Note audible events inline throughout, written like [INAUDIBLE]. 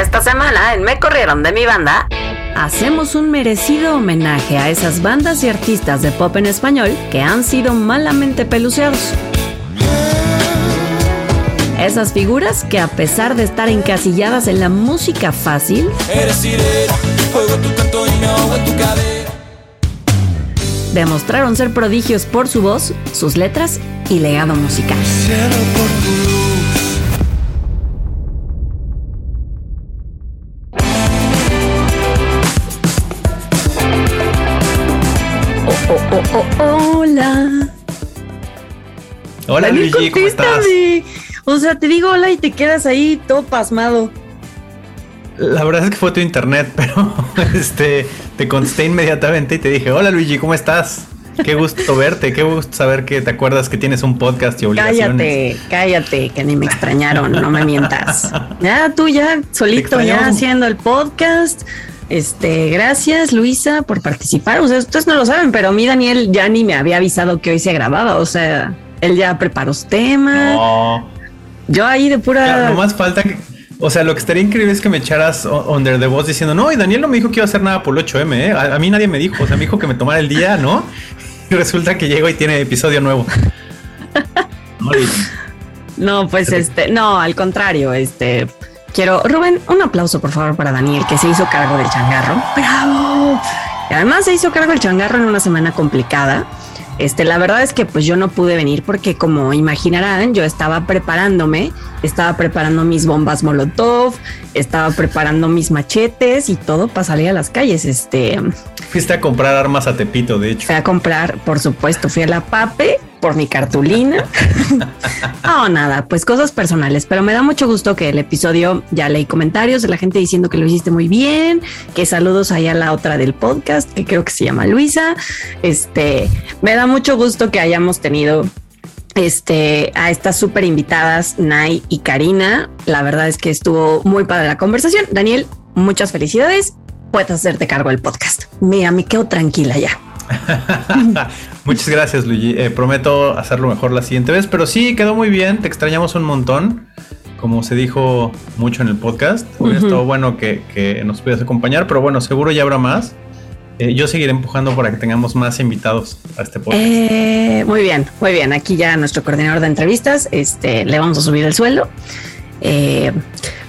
Esta semana en Me Corrieron de mi banda, hacemos un merecido homenaje a esas bandas y artistas de pop en español que han sido malamente peluceados. Esas figuras que a pesar de estar encasilladas en la música fácil, demostraron ser prodigios por su voz, sus letras y legado musical. Hola Daniel, Luigi, ¿cómo estás? O sea, te digo hola y te quedas ahí todo pasmado. La verdad es que fue tu internet, [LAUGHS] pero este te contesté inmediatamente y te dije, hola Luigi, ¿cómo estás? Qué gusto verte, qué gusto saber que te acuerdas que tienes un podcast y obligaciones. Cállate, cállate, que ni me extrañaron, no me mientas. [LAUGHS] Ya tú ya solito ya haciendo el podcast. Este, gracias Luisa por participar. O sea, ustedes no lo saben, pero a mí Daniel ya ni me había avisado que hoy se grababa. O sea, él ya preparó su tema. No, Yo ahí de pura. ya, no más falta que, o sea, lo que estaría increíble es que me echaras under the voz diciendo, no, y Daniel no me dijo que iba a hacer nada por el 8M, ¿eh? a, a mí nadie me dijo, o sea, me dijo que me tomara el día, ¿no? [LAUGHS] Y resulta que llego y tiene episodio nuevo. [LAUGHS] No, pues Te- este, no, al contrario, este. Quiero, Rubén, un aplauso por favor para Daniel, que se hizo cargo del changarro. ¡Bravo! Y además se hizo cargo del changarro en una semana complicada. Este, la verdad es que pues yo no pude venir porque como imaginarán, yo estaba preparándome, estaba preparando mis bombas Molotov, estaba preparando mis machetes y todo para salir a las calles. Este, Fuiste a comprar armas a Tepito, de hecho. Fui a comprar, por supuesto, fui a la PAPE por mi cartulina. no, [LAUGHS] nada, pues cosas personales, pero me da mucho gusto que el episodio ya leí comentarios de la gente diciendo que lo hiciste muy bien, que saludos ahí a la otra del podcast, que creo que se llama Luisa. Este, me da mucho gusto que hayamos tenido este, a estas súper invitadas, Nay y Karina. La verdad es que estuvo muy padre la conversación. Daniel, muchas felicidades. Puedes hacerte cargo del podcast. Mira, me quedo tranquila ya. [LAUGHS] Muchas gracias, Luigi. Eh, prometo hacerlo mejor la siguiente vez, pero sí, quedó muy bien. Te extrañamos un montón. Como se dijo mucho en el podcast, hubiera Ujú. estado bueno que, que nos pudieras acompañar, pero bueno, seguro ya habrá más. Eh, yo seguiré empujando para que tengamos más invitados a este podcast. Eh, muy bien, muy bien. Aquí ya nuestro coordinador de entrevistas, este, le vamos a subir el sueldo.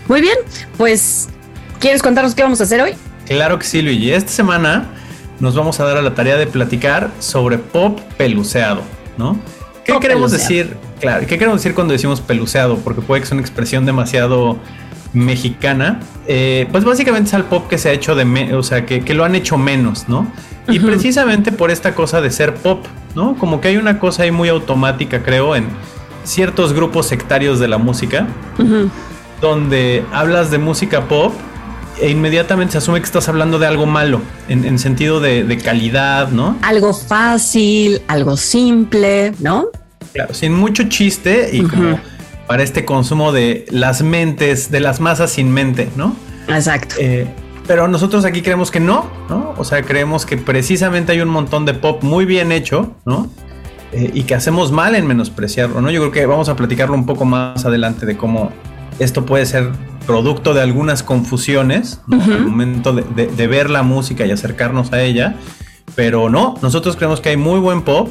Muy bien, pues, ¿quieres contarnos qué vamos a hacer hoy? Claro que sí, Luigi. Esta semana nos vamos a dar a la tarea de platicar sobre pop peluceado, ¿no? ¿Qué Pop queremos peluceado. decir? Claro, ¿qué queremos decir cuando decimos peluceado? Porque puede que sea una expresión demasiado mexicana. Eh, pues básicamente es al pop que se ha hecho de, me- o sea, que, que lo han hecho menos, ¿no? Y precisamente por esta cosa de ser pop, ¿no? Como que hay una cosa ahí muy automática, creo, en ciertos grupos sectarios de la música donde hablas de música pop e inmediatamente se asume que estás hablando de algo malo, en, en sentido de, de calidad, ¿no? Algo fácil, algo simple, ¿no? Claro, sin mucho chiste y como para este consumo de las mentes, de las masas sin mente, ¿no? Exacto. Eh, pero nosotros aquí creemos que no, ¿no? O sea, creemos que precisamente hay un montón de pop muy bien hecho, ¿no? Eh, y que hacemos mal en menospreciarlo, ¿no? Yo creo que vamos a platicarlo un poco más adelante de cómo esto puede ser producto de algunas confusiones, ¿no? Ujú. Al momento de, de- de ver la música y acercarnos a ella, pero no, nosotros creemos que hay muy buen pop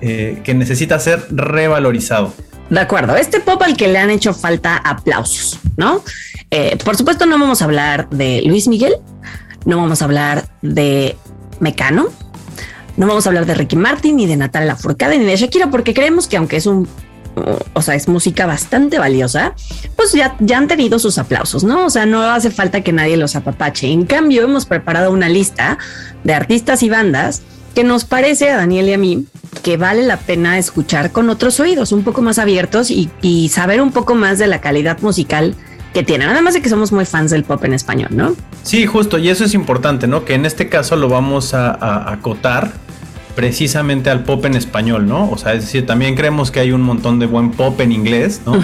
eh, que necesita ser revalorizado. De acuerdo, este pop al que le han hecho falta aplausos, ¿no? Eh, por supuesto, no vamos a hablar de Luis Miguel, no vamos a hablar de Mecano, no vamos a hablar de Ricky Martin, ni de Natalia Lafourcade, ni de Shakira, porque creemos que aunque es un, o sea, es música bastante valiosa, pues ya, ya han tenido sus aplausos, ¿no? O sea, no hace falta que nadie los apapache. En cambio, hemos preparado una lista de artistas y bandas que nos parece a Daniel y a mí que vale la pena escuchar con otros oídos un poco más abiertos y, saber un poco más de la calidad musical que tienen. Además de que somos muy fans del pop en español, ¿no? Sí, justo, y eso es importante, ¿no? Que en este caso lo vamos a- a acotar precisamente al pop en español, ¿no? O sea, es decir, también creemos que hay un montón de buen pop en inglés, ¿no?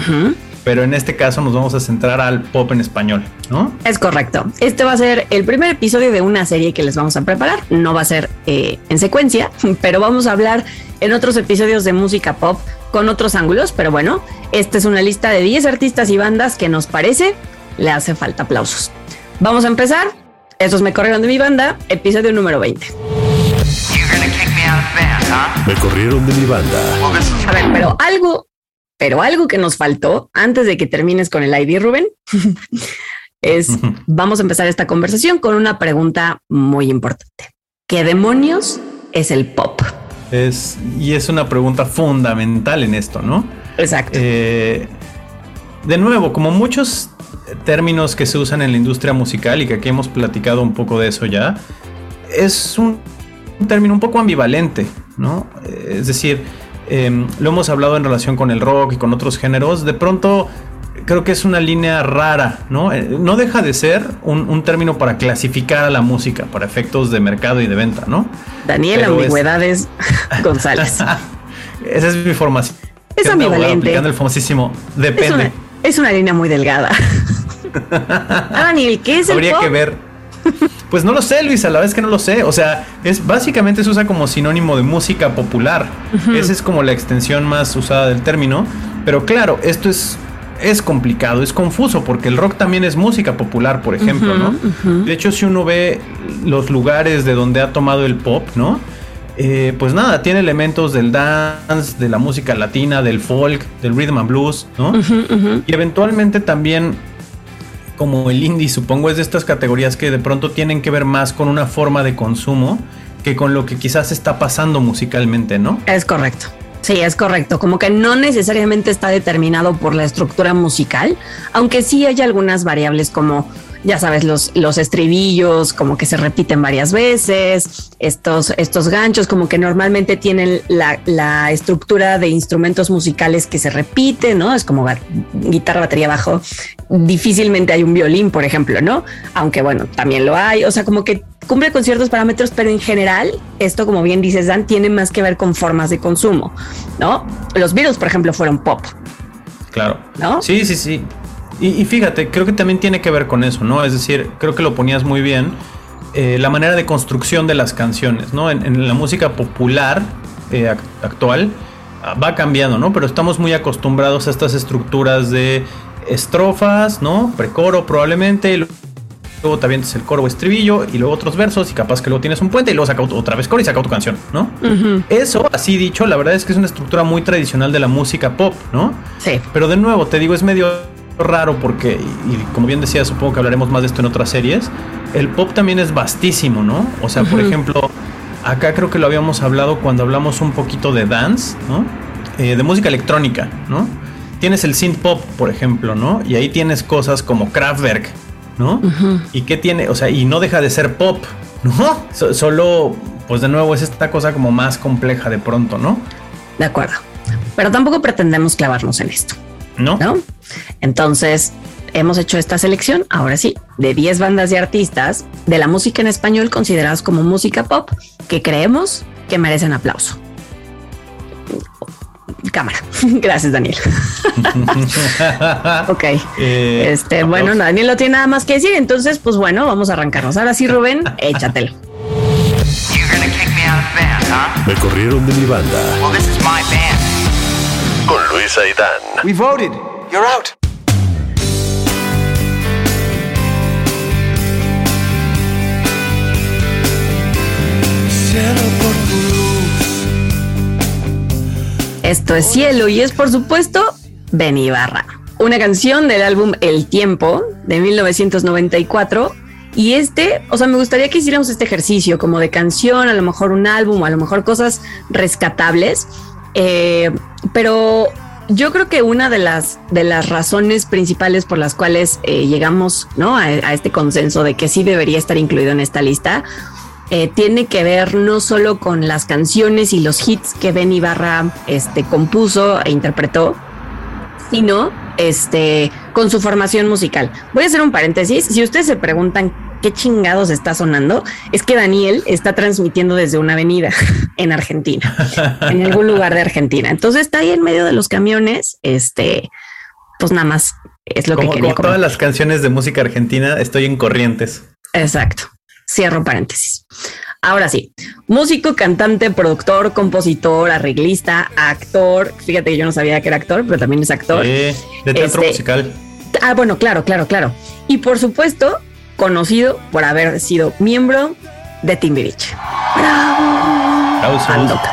Pero en este caso nos vamos a centrar al pop en español, ¿no? Es correcto. Este va a ser el primer episodio de una serie que les vamos a preparar. No va a ser eh, en secuencia, [LAUGHS] pero vamos a hablar en otros episodios de música pop con otros ángulos. Pero bueno, esta es una lista de 10 artistas y bandas que nos parece le hace falta aplausos. Vamos a empezar. Estos me corrieron de mi banda, episodio número 20. Me corrieron de mi banda. A ver, pero algo, pero algo que nos faltó antes de que termines con el ID, Rubén, [LAUGHS] es vamos a empezar esta conversación con una pregunta muy importante. ¿Qué demonios es el pop? Es, y es una pregunta fundamental en esto, ¿no? Exacto. Eh, de nuevo, como muchos términos que se usan en la industria musical y que aquí hemos platicado un poco de eso ya, es un, término un poco ambivalente, ¿no? Es decir, em, lo hemos hablado en relación con el rock y con otros géneros, de pronto creo que es una línea rara, ¿no? Eh, no deja de ser un, término para clasificar a la música, para efectos de mercado y de venta, ¿no? Daniel Ambigüedades [LAUGHS] González. Esa es mi formación. Es ambivalente. el famosísimo depende. Es una, línea muy delgada. [LAUGHS] ah, Daniel, ¿qué es el Habría que ver. [LAUGHS] Pues no lo sé, Luis, a la vez que no lo sé. O sea, es básicamente se usa como sinónimo de música popular. Esa es como la extensión más usada del término. Pero claro, esto es es complicado, es confuso, porque el rock también es música popular, por ejemplo, ¿no? De hecho, si uno ve los lugares de donde ha tomado el pop, ¿no? Eh, pues nada, tiene elementos del dance, de la música latina, del folk, del rhythm and blues, ¿no? Y eventualmente también, como el indie, supongo, es de estas categorías que de pronto tienen que ver más con una forma de consumo que con lo que quizás está pasando musicalmente, ¿no? Es correcto. Sí, es correcto. Como que no necesariamente está determinado por la estructura musical, aunque sí hay algunas variables como ya sabes, los, los estribillos como que se repiten varias veces, estos, estos ganchos como que normalmente tienen la, la estructura de instrumentos musicales que se repiten, ¿no? Es como guitarra, batería, bajo. Difícilmente hay un violín, por ejemplo, ¿no? Aunque bueno, también lo hay. O sea, como que cumple con ciertos parámetros, pero en general, esto, como bien dices, Dan, tiene más que ver con formas de consumo, ¿no? Los Beatles, por ejemplo, fueron pop. Claro. ¿No? Sí, sí, sí. Y, fíjate, creo que también tiene que ver con eso, ¿no? Es decir, creo que lo ponías muy bien. Eh, la manera de construcción de las canciones, ¿no? En, la música popular eh, actual ah, va cambiando, ¿no? Pero estamos muy acostumbrados a estas estructuras de estrofas, ¿no? Precoro probablemente, luego te avientes el coro o estribillo y luego otros versos y capaz que luego tienes un puente y luego saca otra vez coro y saca tu canción, ¿no? Eso, así dicho, la verdad es que es una estructura muy tradicional de la música pop, ¿no? Sí. Pero de nuevo, te digo, es medio raro porque, y, como bien decía, supongo que hablaremos más de esto en otras series, el pop también es vastísimo, ¿no? O sea, por ejemplo, acá creo que lo habíamos hablado cuando hablamos un poquito de dance, ¿no? Eh, de música electrónica, ¿no? Tienes el synth pop, por ejemplo, ¿no? Y ahí tienes cosas como Kraftwerk, ¿no? Y qué tiene, o sea, y no deja de ser pop, ¿no? solo, pues de nuevo es esta cosa como más compleja de pronto, ¿no? De acuerdo. Pero tampoco pretendemos clavarnos en esto. ¿No? ¿No? Entonces, hemos hecho esta selección, ahora sí, de 10 bandas y artistas de la música en español consideradas como música pop que creemos que merecen aplauso. Cámara. [LAUGHS] Gracias, Daniel. [LAUGHS] ok. Eh, este, bueno, Daniel no tiene nada más que decir, entonces, pues bueno, vamos a arrancarnos. Ahora sí, Rubén, [LAUGHS] échatelo. Me corrieron de mi banda. Con Luis Aidán. We voted. You're out. Esto es Cielo y es por supuesto Ben Barra, una canción del álbum El Tiempo de 1994. Y este, o sea, me gustaría que hiciéramos este ejercicio como de canción, a lo mejor un álbum, a lo mejor cosas rescatables. Eh, pero yo creo que una de las, de las razones principales por las cuales eh, llegamos ¿no? A, este consenso de que sí debería estar incluido en esta lista eh, tiene que ver no solo con las canciones y los hits que Ben Ibarra este, compuso e interpretó, sino este, con su formación musical. Voy a hacer un paréntesis. Si ustedes se preguntan qué chingados está sonando, es que Daniel está transmitiendo desde una avenida [LAUGHS] en Argentina, en algún lugar de Argentina. Entonces está ahí en medio de los camiones, este, pues nada más es lo que quería. Como todas las canciones de música argentina, estoy en corrientes. Exacto. Cierro paréntesis. Ahora sí, músico, cantante, productor, compositor, arreglista, actor. Fíjate que yo no sabía que era actor, pero también es actor. de teatro este, musical Ah, bueno, claro, claro, claro. Y por supuesto, conocido por haber sido miembro de Timbiriche. ¡Bravo! Andoca.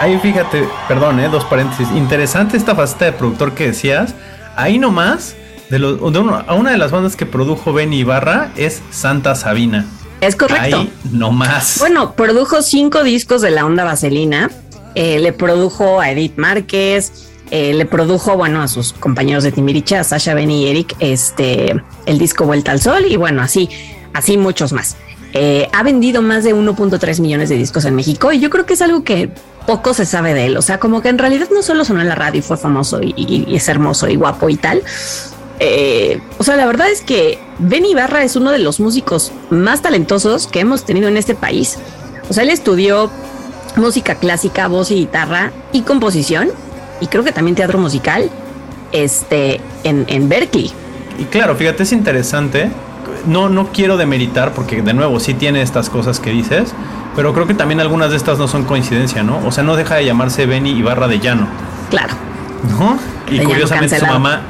Ahí fíjate, perdón, eh, dos paréntesis. Interesante esta faceta de productor que decías. Ahí nomás, de, los, de a una de las bandas que produjo Benny Ibarra es Santa Sabina. Es correcto. Ahí nomás. Bueno, produjo cinco discos de la onda vaselina. Eh, le produjo a Edith Márquez. Eh, le produjo, bueno, a sus compañeros de Timbiriche, a Sasha, Benny y Eric, este, el disco Vuelta al Sol y bueno, así, así muchos más. Eh, ha vendido más de 1.3 millones de discos en México y yo creo que es algo que poco se sabe de él. O sea, como que en realidad no solo sonó en la radio y fue famoso y, es hermoso y guapo y tal. Eh, o sea, la verdad es que Benny Ibarra es uno de los músicos más talentosos que hemos tenido en este país. O sea, él estudió música clásica, voz y guitarra y composición y creo que también teatro musical este, en, en Berkeley. Y claro, fíjate, es interesante. No, no quiero demeritar porque de nuevo sí tiene estas cosas que dices, pero creo que también algunas de estas no son coincidencia, ¿no? O sea, no deja de llamarse Benny Ibarra de Llano. Claro. ¿No? Y curiosamente su mamá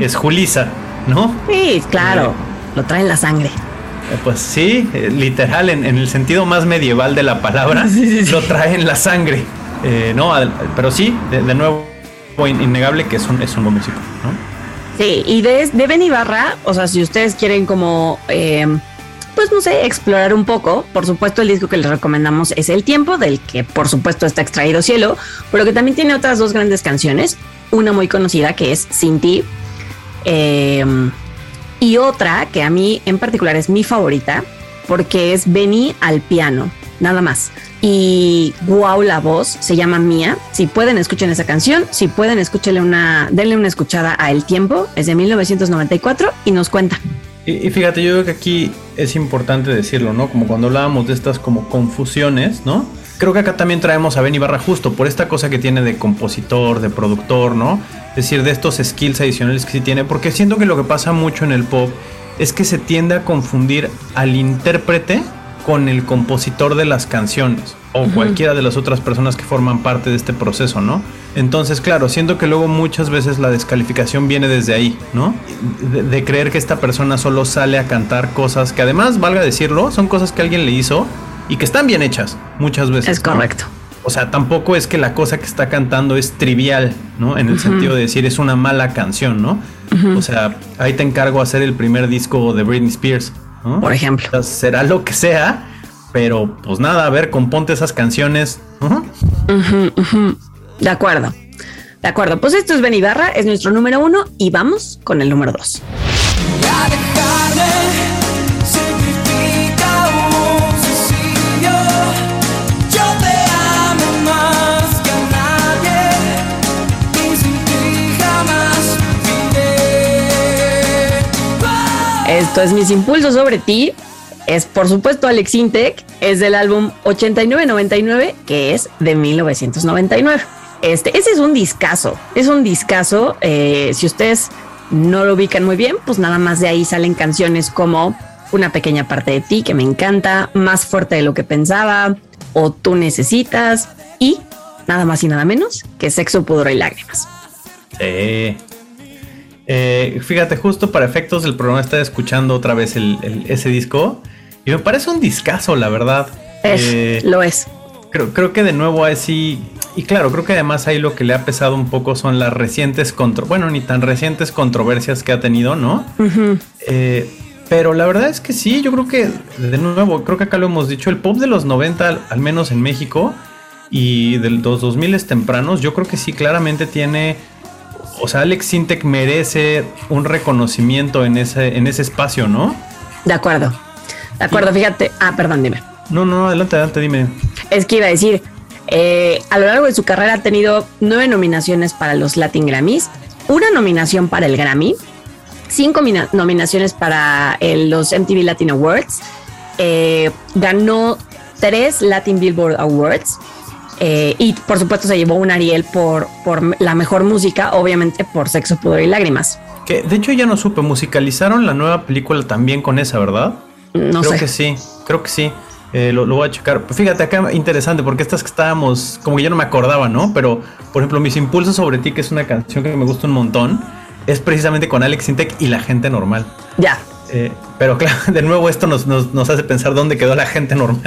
es Julisa, ¿no? Sí, claro. Lo trae en la sangre. Eh, pues sí, eh, literal, en, el sentido más medieval de la palabra, [LAUGHS] lo trae en la sangre. Eh, no, pero sí, de, nuevo, innegable que es un, es un buen músico, ¿no? Sí, y de, de Ben Ibarra, o sea, si ustedes quieren como pues no sé, explorar un poco. Por supuesto, el disco que les recomendamos es El Tiempo, del que por supuesto está extraído Cielo, pero que también tiene otras dos grandes canciones. Una muy conocida que es Sin ti. Em, y otra que a mí en particular es mi favorita, porque es Benny al piano, nada más. Y wow, la voz se llama Mía. Si pueden, escuchen esa canción. Si pueden, escúchenle una, denle una escuchada a El Tiempo. Es de 1994 y nos cuenta. Y, fíjate, yo creo que aquí es importante decirlo, ¿no? Como cuando hablábamos de estas como confusiones, ¿no? Creo que acá también traemos a Ben Ibarra justo por esta cosa que tiene de compositor, de productor, ¿no? Es decir, de estos skills adicionales que sí tiene, porque siento que lo que pasa mucho en el pop es que se tiende a confundir al intérprete con el compositor de las canciones o cualquiera de las otras personas que forman parte de este proceso, ¿no? Entonces, claro, siento que luego muchas veces la descalificación viene desde ahí, ¿no? De, creer que esta persona solo sale a cantar cosas que además, valga decirlo, son cosas que alguien le hizo y que están bien hechas muchas veces. Es correcto. O sea, tampoco es que la cosa que está cantando es trivial, ¿no? En el sentido de decir es una mala canción, ¿no? O sea, ahí te encargo hacer el primer disco de Britney Spears, Por ejemplo. será lo que sea, pero pues nada, a ver, componte esas canciones. De acuerdo. De acuerdo. Pues esto es Benibarra, es nuestro número uno y vamos con el número dos. Esto es Mis Impulsos sobre ti. Es por supuesto Alex Intec, es del álbum 8999, que es de 1999. Este, ese es un discazo, es un discazo. Eh, si ustedes no lo ubican muy bien, pues nada más de ahí salen canciones como Una pequeña parte de ti, que me encanta, Más fuerte de lo que pensaba, o Tú necesitas, y nada más y nada menos que Sexo, Pudor y Lágrimas. Eh, fíjate, justo para efectos del programa estaba escuchando otra vez ese disco y me parece un discazo, la verdad. Eh, lo es. Creo, creo que de nuevo así y claro, creo que además ahí lo que le ha pesado un poco son las recientes, contro bueno, ni tan recientes controversias que ha tenido, ¿no? Eh, pero la verdad es que sí, yo creo que, de nuevo, creo que acá lo hemos dicho, el pop de los 90, al menos en México, y de los 2000 tempranos, yo creo que sí, claramente tiene, o sea, Alex Sintek merece un reconocimiento en ese, en ese espacio, ¿no? De acuerdo, de acuerdo, fíjate, ah, perdón, dime. No, no, adelante, adelante, dime. Es que iba a decir, eh, a lo largo de su carrera ha tenido nueve nominaciones para los Latin Grammys, una nominación para el Grammy, cinco nominaciones para los MTV Latin Awards, eh, ganó tres Latin Billboard Awards eh, y por supuesto se llevó un Ariel por, por la mejor música, obviamente por Sexo, Pudor y Lágrimas. Que de hecho ya no supe, musicalizaron la nueva película también con esa, ¿verdad? No creo que sí, creo que sí. Eh, lo, voy a checar. Fíjate acá, interesante, porque estas que estábamos, como que yo no me acordaba, ¿no? Pero, por ejemplo, Mis Impulsos sobre ti, que es una canción que me gusta un montón. es precisamente con Alex Intec y la gente normal. Ya. Eh, pero claro, [LAUGHS] de nuevo esto nos, nos, hace pensar dónde quedó la gente normal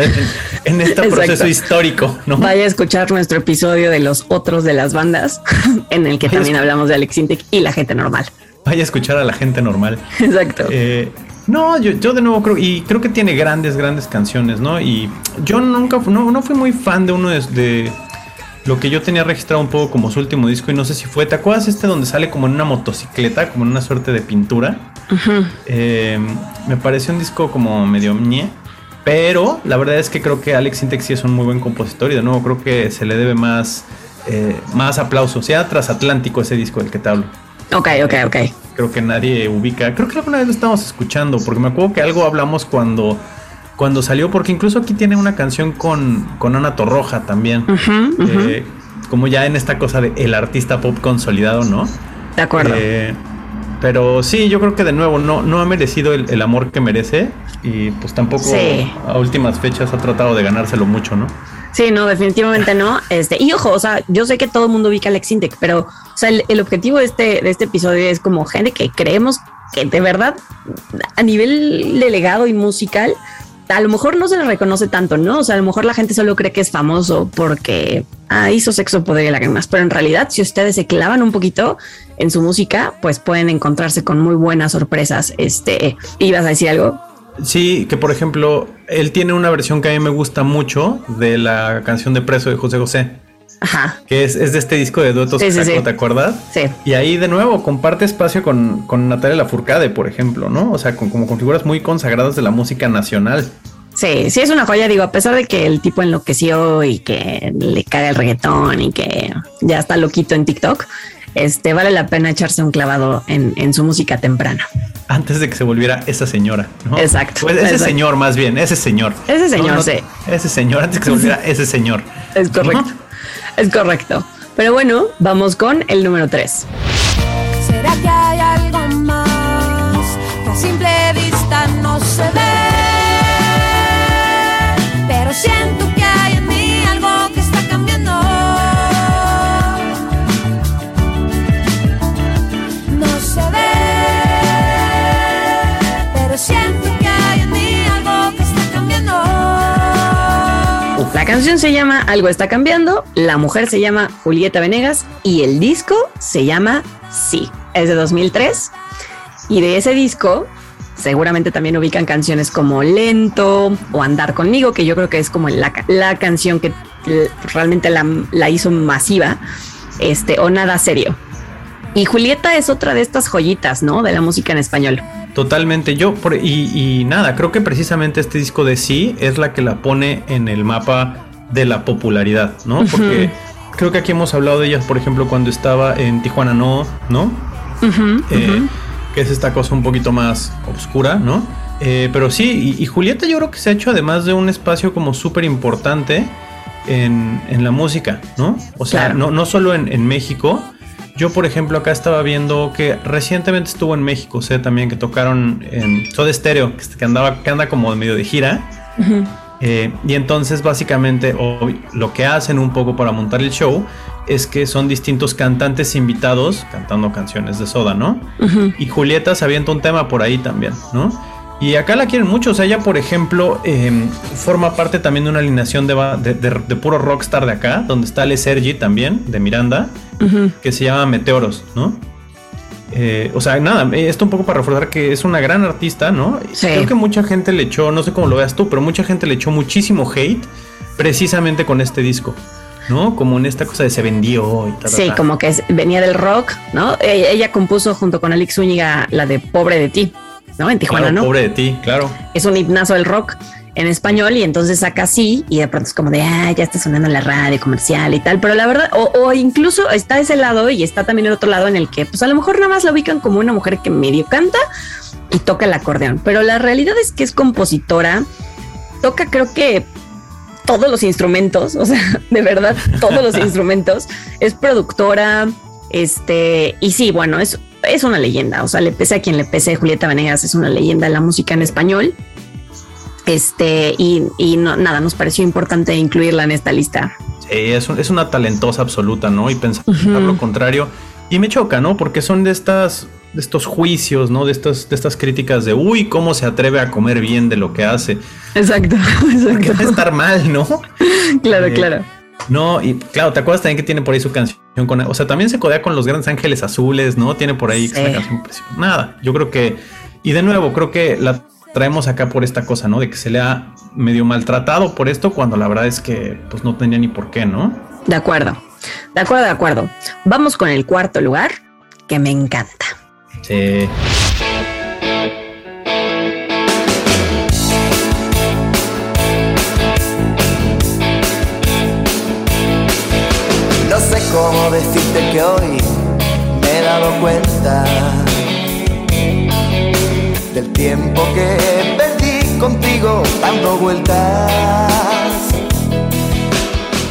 en, este proceso histórico. ¿no? Vaya a escuchar nuestro episodio de los otros de las bandas, [LAUGHS] en el que también hablamos de Alex Intec y la gente normal. Vaya a escuchar a la gente normal. [LAUGHS] Exacto. Eh, no, yo, yo, de nuevo creo, y creo que tiene grandes, grandes canciones, ¿no? Y yo nunca, no, no fui muy fan de uno de, lo que yo tenía registrado un poco como su último disco y no sé si fue, ¿te acuerdas este donde sale como en una motocicleta, como en una suerte de pintura? Eh, me pareció un disco como medio ñe, pero la verdad es que creo que Alex Sintex sí es un muy buen compositor y de nuevo creo que se le debe más, eh, más aplausos, sea transatlántico ese disco del que te hablo. Ok, ok, ok. Creo que nadie ubica. Creo que alguna vez lo estábamos escuchando, porque me acuerdo que algo hablamos cuando, cuando salió, porque incluso aquí tiene una canción con, con Ana Torroja también. Eh, como ya en esta cosa de el artista pop consolidado, ¿no? De acuerdo. Eh, pero sí, yo creo que de nuevo no, no ha merecido el, amor que merece y pues tampoco a últimas fechas ha tratado de ganárselo mucho, ¿no? Sí, no, definitivamente no. Este, y ojo, o sea, yo sé que todo el mundo ubica a Alex Intec, pero o sea, el, objetivo de este, de este episodio es como gente que creemos que de verdad, a nivel de legado y musical, a lo mejor no se le reconoce tanto, ¿no? O sea, a lo mejor la gente solo cree que es famoso porque ah, hizo sexo, poder y lágrimas. Pero en realidad, si ustedes se clavan un poquito en su música, pues pueden encontrarse con muy buenas sorpresas. Este, ¿ibas a decir algo? Sí, que por ejemplo, él tiene una versión que a mí me gusta mucho de la canción de Preso de José José. Ajá. Que es, de este disco de duetos que sacó, ¿te acuerdas? Sí. Y ahí de nuevo comparte espacio con, con Natalia Lafourcade, por ejemplo, ¿no? O sea, con, como con figuras muy consagradas de la música nacional. Sí, sí es una joya, digo, a pesar de que el tipo enloqueció y que le caga el reggaetón y que ya está loquito en TikTok, este vale la pena echarse un clavado en, su música temprana. Antes de que se volviera esa señora, ¿no? Exacto. Pues ese señor, más bien, ese señor. Ese señor, sí. Ese señor, antes de que se volviera [LAUGHS] ese señor. Es correcto. Es correcto. Pero bueno, vamos con el número 3. Canción se llama Algo está cambiando, la mujer se llama Julieta Venegas y el disco se llama Sí. Es de 2003 y de ese disco seguramente también ubican canciones como Lento o Andar conmigo, que yo creo que es como la, la canción que realmente la, hizo masiva, este, o Nada Serio. Y Julieta es otra de estas joyitas, ¿no? De la música en español. Totalmente, yo por, y, nada, creo que precisamente este disco de sí es la que la pone en el mapa de la popularidad, ¿no? Porque creo que aquí hemos hablado de ella, por ejemplo, cuando estaba en Tijuana No, ¿no? Eh, que es esta cosa un poquito más oscura, ¿no? Eh, pero sí, y, Julieta yo creo que se ha hecho además de un espacio como súper importante en, la música, ¿no? O sea, no, no solo en, México. Yo, por ejemplo, acá estaba viendo que recientemente estuvo en México, sé también que tocaron en Soda Stereo, que, andaba, que anda como medio de gira. Eh, y entonces básicamente lo que hacen un poco para montar el show es que son distintos cantantes invitados cantando canciones de Soda, ¿no? Y Julieta se avienta un tema por ahí también, ¿no? Y acá la quieren mucho, o sea, ella por ejemplo em, forma parte también de una alineación de, de, puro rockstar de acá, donde está Ale Sergi también, de Miranda, que se llama Meteoros, ¿no? Eh, o sea, nada, esto un poco para reforzar que es una gran artista, ¿no? Creo que mucha gente le echó, no sé cómo lo veas tú, pero mucha gente le echó muchísimo hate precisamente con este disco. ¿no? Como en esta cosa de se vendió y tal. Sí, como que venía del rock, ¿no? Ella, compuso junto con Alex Zúñiga la de Pobre de ti, ¿no? En Tijuana, ¿no? Pobre de ti, claro. Es un himnazo del rock en español y entonces saca así y de pronto es como de, ah, ya está sonando la radio comercial y tal, pero la verdad, o, incluso está ese lado y está también el otro lado en el que pues a lo mejor nada más la ubican como una mujer que medio canta y toca el acordeón, pero la realidad es que es compositora, toca creo que todos los instrumentos, o sea, [LAUGHS] de verdad, todos los [LAUGHS] instrumentos, es productora, este, y sí, bueno, es, es una leyenda, o sea, le pese a quien le pese, Julieta Venegas es una leyenda de la música en español. Este, y, no, nada, nos pareció importante incluirla en esta lista. Sí, es, es una talentosa absoluta, ¿no? Y pensar lo contrario, Y me choca, ¿no? Porque son de estas de estos juicios, ¿no? De estas, de estas críticas de, uy, ¿cómo se atreve a comer bien de lo que hace? Exacto, [LAUGHS] Porque va a estar mal, ¿no? [LAUGHS] claro, Eh, claro. No, y claro, ¿te acuerdas también que tiene por ahí su canción con, o sea, también se codea con los grandes ángeles azules, ¿no? Tiene por ahí Sí. una canción impresionante. Nada, yo creo que, y de nuevo, creo que la traemos acá por esta cosa, ¿no? De que se le ha medio maltratado por esto, cuando la verdad es que, pues no tenía ni por qué, ¿no? De acuerdo. De acuerdo, de acuerdo. Vamos con el cuarto lugar, que me encanta. Sí. No sé cómo decirte que hoy me he dado cuenta tiempo que perdí contigo dando vueltas.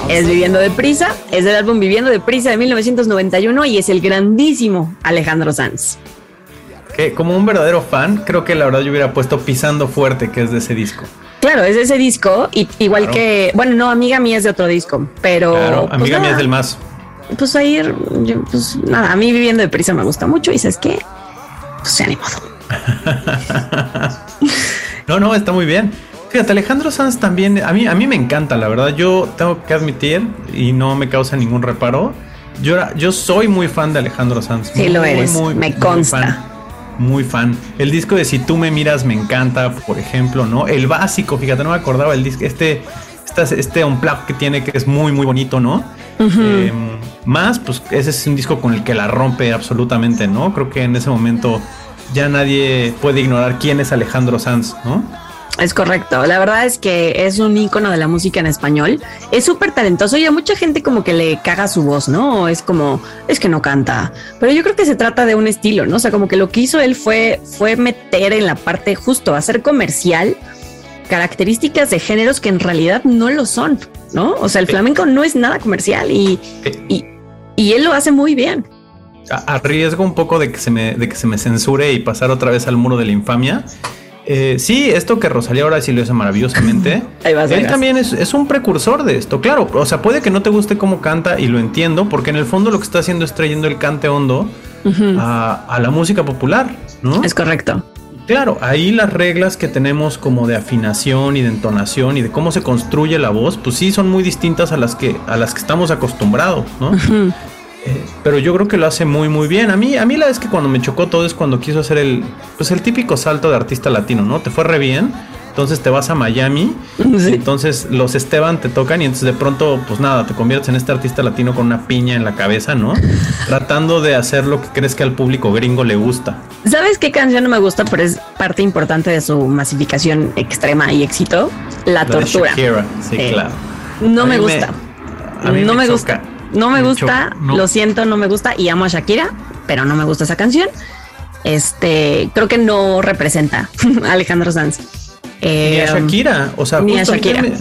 Es Viviendo Deprisa, es del álbum Viviendo Deprisa de 1991 y es el grandísimo Alejandro Sanz. Que como un verdadero fan, creo que la verdad yo hubiera puesto Pisando Fuerte, que es de ese disco. Claro, es de ese disco, y igual Claro. que, bueno, no, amiga mía es de otro disco, pero. Claro, pues amiga mía es del más. Pues ahí, pues nada, a mí viviendo deprisa me gusta mucho y sabes qué, pues ni modo. No, no, está muy bien. Fíjate, Alejandro Sanz también, a mí, a mí me encanta, la verdad. Yo tengo que admitir, y no me causa ningún reparo, yo, yo soy muy fan de Alejandro Sanz. Sí, lo eres, me consta. fan, muy fan. El disco de Si tú me miras me encanta, por ejemplo, ¿no? El básico, fíjate, no me acordaba el disco, este, este, este unplug que tiene que es muy, muy bonito, ¿no? Eh, más, pues ese es un disco con el que la rompe absolutamente, ¿no? Creo que en ese momento ya nadie puede ignorar quién es Alejandro Sanz, ¿no? Es correcto. La verdad es que es un ícono de la música en español. Es súper talentoso y a mucha gente como que le caga su voz, ¿no? Es como, es que no canta. Pero yo creo que se trata de un estilo, ¿no? O sea, como que lo que hizo él fue, fue meter en la parte justo, hacer comercial características de géneros que en realidad no lo son, ¿no? O sea, el Sí. flamenco no es nada comercial y, Eh, y, y él lo hace muy bien. A, a riesgo un poco de que se me, de que se me censure y pasar otra vez al muro de la infamia. Eh, sí, esto que Rosalía ahora sí lo hace maravillosamente. [LAUGHS] Ahí vas, Él también es, es un precursor de esto, claro. O sea, puede que no te guste cómo canta y lo entiendo, porque en el fondo lo que está haciendo es trayendo el cante hondo a, a la música popular, ¿no? Es correcto. Claro, ahí las reglas que tenemos como de afinación y de entonación y de cómo se construye la voz, pues sí son muy distintas a las que a las que estamos acostumbrados, ¿no? Eh, pero yo creo que lo hace muy muy bien. A mí a mí la vez que cuando me chocó todo es cuando quiso hacer el pues el típico salto de artista latino, ¿no? Te fue re bien. Entonces te vas a Miami, [LAUGHS] Sí. entonces los Esteban te tocan y entonces de pronto, pues nada, te conviertes en este artista latino con una piña en la cabeza, ¿no? [LAUGHS] Tratando de hacer lo que crees que al público gringo le gusta. ¿Sabes qué canción no me gusta? Pero es parte importante de su masificación extrema y éxito. La, La de tortura. Shakira, sí, Eh, claro. No me gusta. a mí no me gusta. No me, gusta. no. Lo siento, no me gusta. Y amo a Shakira, pero no me gusta esa canción. Este, creo que no representa [LAUGHS] a Alejandro Sanz. Ni Eh, a Shakira, o sea, ni a Shakira. me-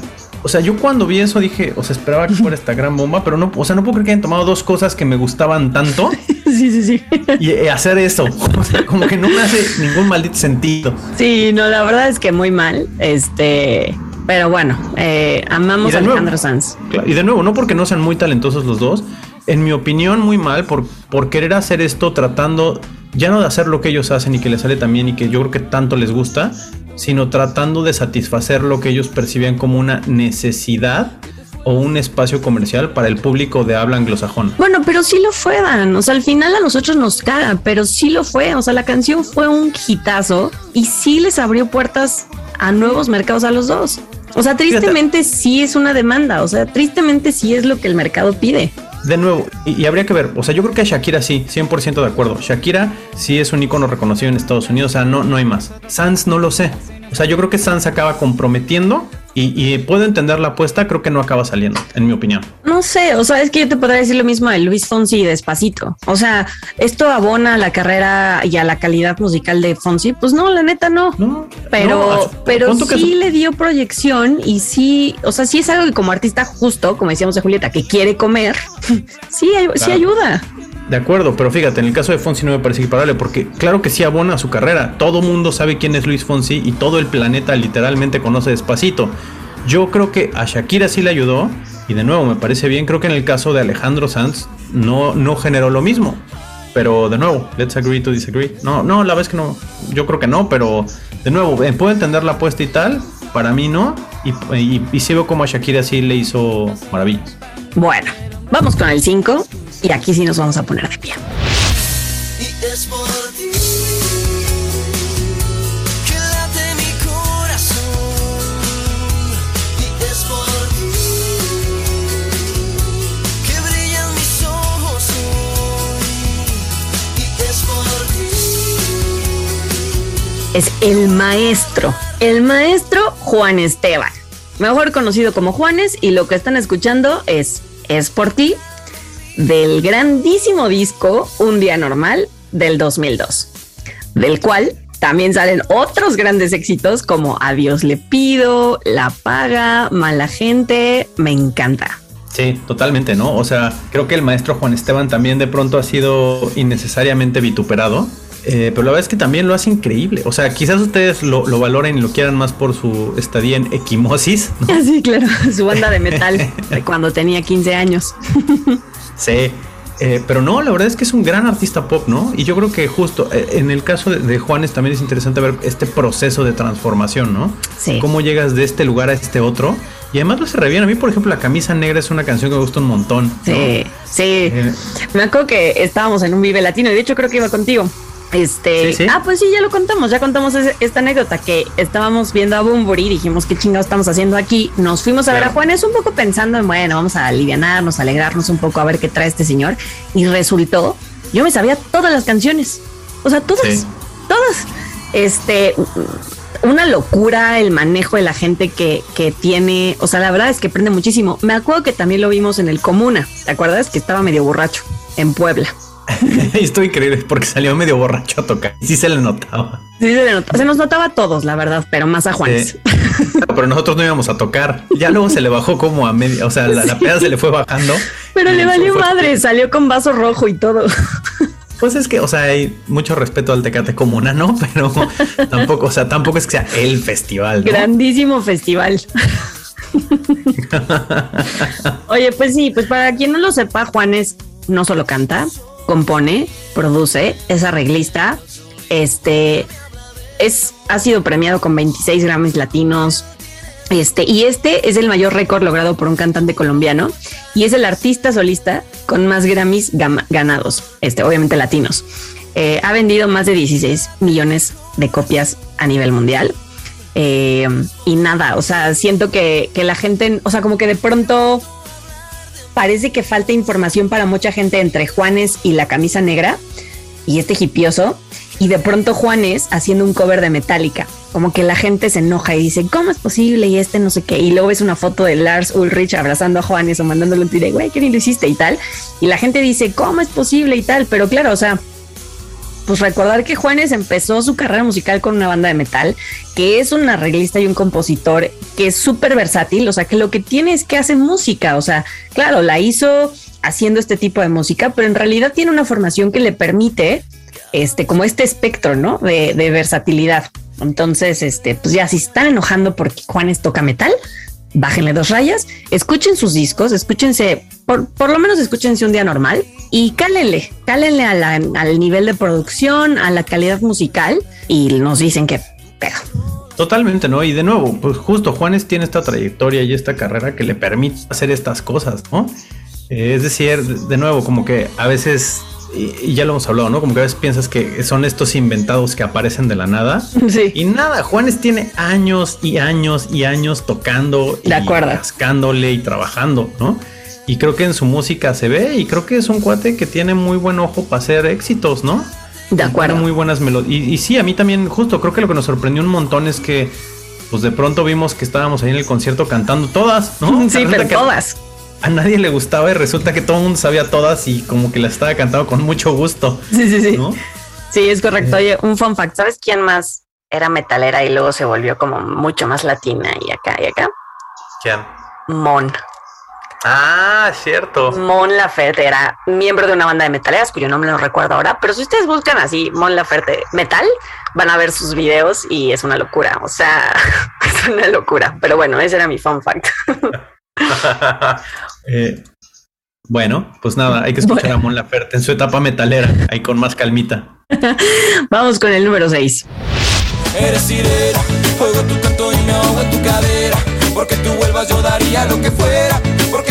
o sea, yo cuando vi eso dije, o sea, esperaba que fuera esta gran bomba, pero no, o sea, no puedo creer que hayan tomado dos cosas que me gustaban tanto [LAUGHS] sí, sí, sí. y eh, hacer eso. [LAUGHS] O sea, como que no me hace ningún maldito sentido. Sí, no, la verdad es que muy mal. Este, pero bueno, eh, amamos a de nuevo, Alejandro Sanz. Claro, Y de nuevo, no porque no sean muy talentosos los dos, en mi opinión, muy mal por, por querer hacer esto tratando ya no de hacer lo que ellos hacen y que les sale también y que yo creo que tanto les gusta, sino tratando de satisfacer lo que ellos percibían como una necesidad o un espacio comercial para el público de habla anglosajona. Bueno, pero sí lo fue, Dan. O sea, al final a nosotros nos caga, pero sí lo fue. O sea, la canción fue un hitazo y sí les abrió puertas a nuevos mercados a los dos. O sea, tristemente sí es una demanda. O sea, tristemente sí es lo que el mercado pide. De nuevo, y, y habría que ver, o sea, yo creo que a Shakira sí, 100% de acuerdo. Shakira sí es un icono reconocido en Estados Unidos, o sea, no, no hay más. Sans no lo sé. O sea, yo creo que Sans acaba comprometiendo y, y puedo entender la apuesta, creo que no acaba saliendo, en mi opinión. No sé, o sea, es que yo te podría decir lo mismo de Luis Fonsi y Despacito. O sea, esto abona a la carrera y a la calidad musical de Fonsi. Pues no, la neta no. No, pero, no, a- pero sí le dio proyección y sí, o sea, sí es algo que como artista justo, como decíamos de Julieta, que quiere comer, [LAUGHS] sí, sí ayuda. De acuerdo, pero fíjate, en el caso de Fonsi no me parece equiparable porque claro que sí abona a su carrera. Todo mundo sabe quién es Luis Fonsi y todo el planeta literalmente conoce despacito. Yo creo que a Shakira sí le ayudó y de nuevo me parece bien, creo que en el caso de Alejandro Sanz no, no generó lo mismo. pero de nuevo, let's agree to disagree. No, no, la vez que no, yo creo que no, pero de nuevo, eh, puedo entender la apuesta y tal, para mí no, y, y, y sí veo como a Shakira sí le hizo maravillas. Bueno, vamos con el 5 y aquí sí nos vamos a poner de pie. Y es por ti que late mi corazón. Y es por ti que brillan mis ojos hoy. Y es por ti. Es el maestro, el maestro Juan Esteban, mejor conocido como Juanes, y lo que están escuchando es Es por ti, del grandísimo disco Un Día Normal del 2002, del cual también salen otros grandes éxitos como Adiós le pido, La paga, Mala gente, me encanta. Sí, totalmente, ¿no? O sea, creo que el maestro Juan Esteban también de pronto ha sido innecesariamente vituperado. Eh, pero la verdad es que también lo hace increíble. O sea, quizás ustedes lo, lo valoren y lo quieran más por su estadía en Equimosis. ¿no? [LAUGHS] Sí, claro, su banda de metal de cuando tenía 15 años. [LAUGHS] Sí. Eh, pero no, la verdad es que es un gran artista pop, ¿no? Y yo creo que justo eh, en el caso de, de, Juanes también es interesante ver este proceso de transformación, ¿no? Sí. Cómo llegas de este lugar a este otro. Y además lo se reviene. A mí, por ejemplo, La Camisa Negra es una canción que me gusta un montón. ¿no? Sí, sí. Eh. Me acuerdo que estábamos en un Vive Latino y de hecho creo que iba contigo. Este, Sí, sí. ah, pues sí, ya lo contamos, ya contamos ese- esta anécdota que estábamos viendo a Bumburi y dijimos qué chingados estamos haciendo aquí. Nos fuimos a ver a. Juanes un poco pensando en, bueno, vamos a alivianarnos, alegrarnos un poco a ver qué trae este señor. Y resultó, yo me sabía todas las canciones, o sea, todas, Sí. todas. Este, una locura el manejo de la gente que, que tiene, o sea, la verdad es que prende muchísimo. Me acuerdo que también lo vimos en el Comuna, ¿te acuerdas? Que estaba medio borracho en Puebla. [LAUGHS] y estoy increíble porque salió medio borracho a tocar. Y sí se le notaba. Sí, se, le nota- se nos notaba a todos, la verdad, pero más a Juanes. Sí. Pero nosotros no íbamos a tocar. Ya luego se le bajó como a media. O sea, la, la peda se le fue bajando. Pero le valió fue- madre, salió con vaso rojo y todo. Pues es que, o sea, hay mucho respeto al Tecate Comuna, ¿no? Pero [LAUGHS] tampoco, o sea, tampoco es que sea el festival, ¿no? Grandísimo festival. [LAUGHS] Oye, pues sí, pues para quien no lo sepa, Juanes no solo canta, compone, produce, es arreglista, este es, ha sido premiado con 26 Grammys latinos. Este, y este es el mayor récord logrado por un cantante colombiano y es el artista solista con más Grammys ganados, este, obviamente latinos. Eh, ha vendido más de 16 millones de copias a nivel mundial. Eh, y nada, o sea, siento que, que la gente, o sea, como que de pronto parece que falta información para mucha gente entre Juanes y la camisa negra y este hipioso. Y de pronto Juanes haciendo un cover de Metallica. Como que la gente se enoja y dice, ¿cómo es posible? Y este no sé qué. Y luego ves una foto de Lars Ulrich abrazando a Juanes o mandándole un tire, güey, ¿qué ni lo hiciste? Y tal. Y la gente dice, ¿cómo es posible? Y tal. Pero claro, o sea, pues recordar que Juanes empezó su carrera musical con una banda de metal, que es un arreglista y un compositor que es súper versátil, o sea, que lo que tiene es que hace música, o sea, claro, la hizo haciendo este tipo de música, pero en realidad tiene una formación que le permite, este, como este espectro, ¿no? De, de versatilidad. Entonces, este, pues ya, si están enojando porque Juanes toca metal, bájenle dos rayas, escuchen sus discos, escúchense, por, por lo menos escúchense un día normal y cálenle, cálenle a la- al nivel de producción, a la calidad musical y nos dicen que pedo. Totalmente, ¿no? Y de nuevo, pues justo Juanes tiene esta trayectoria y esta carrera que le permite hacer estas cosas, ¿no? Eh, es decir, de nuevo, como que a veces, y, y ya lo hemos hablado, ¿no? Como que a veces piensas que son estos inventados que aparecen de la nada. [LAUGHS] Sí. Y nada, Juanes tiene años y años y años tocando y De acuerdo. rascándole y trabajando, ¿no? Y creo que en su música se ve y creo que es un cuate que tiene muy buen ojo para hacer éxitos, ¿no? De acuerdo. Muy buenas melodías. Y, y sí, a mí también, justo creo que lo que nos sorprendió un montón es que, pues de pronto vimos que estábamos ahí en el concierto cantando todas, ¿no? [LAUGHS] Sí, pero todas. A nadie le gustaba y resulta que todo el mundo sabía todas y como que las estaba cantando con mucho gusto, Sí, sí, sí. ¿no? Sí, es correcto. Oye, un fun fact. ¿Sabes quién más era metalera y luego se volvió como mucho más latina y acá y acá? ¿Quién? Mon. Ah, cierto. Mon Laferte era miembro de una banda de metaleras cuyo nombre no recuerdo ahora, pero si ustedes buscan así Mon Laferte metal, van a ver sus videos y es una locura. O sea, [LAUGHS] es una locura. Pero bueno, ese era mi fun fact. [LAUGHS] Eh, Bueno, pues nada, hay que escuchar a Mon Laferte en su etapa metalera, ahí con más calmita. [LAUGHS] Vamos con el número 6. Eres sirena, oigo tu canto y me ahogo en tu cadera. Porque tú vuelvas yo daría lo que fuera.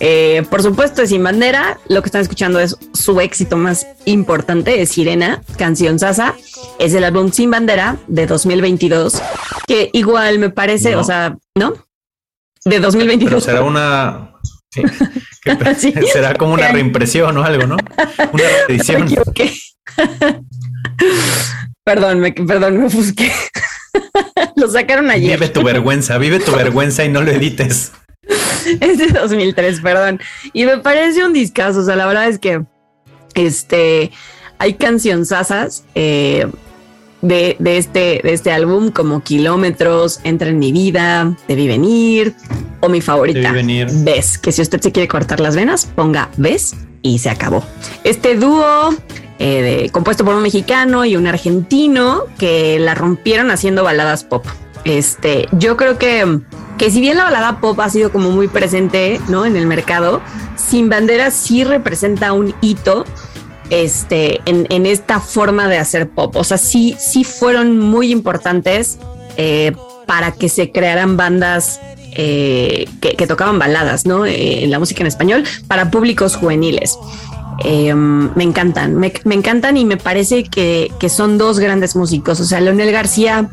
Eh, por supuesto, es Sin Bandera. Lo que están escuchando es su éxito más importante, es Sirena, canción Sasa. Es el álbum Sin Bandera de 2022, que igual me parece, No. o sea, ¿no? De Pero 2022. será una. [LAUGHS] sí, que- [LAUGHS] Sí. será como una reimpresión o algo, ¿no? Una reedición. [LAUGHS] perdón, me, perdón, me ofusqué. Lo sacaron ayer. Vive tu vergüenza, vive tu vergüenza y no lo edites. [LAUGHS] Es de 2003, perdón. Y me parece un discazo. O sea, la verdad es que este hay cancionzasas eh, de, de este, de este álbum, como Kilómetros, Entra en mi vida, Debí venir, o mi favorita. Ves. Que si usted se quiere cortar las venas, ponga Ves y se acabó. Este dúo. eh, de- compuesto por un mexicano y un argentino que la rompieron haciendo baladas pop. Este, yo creo que, que si bien la balada pop ha sido como muy presente, ¿no? En el mercado, Sin Bandera sí representa un hito este, en, en esta forma de hacer pop. O sea, sí, sí fueron muy importantes eh, para que se crearan bandas eh, que, tocaban baladas, ¿no? Eh, en la música en español para públicos juveniles. Me encantan, me, me encantan y me parece que, que son dos grandes músicos. O sea, Leonel García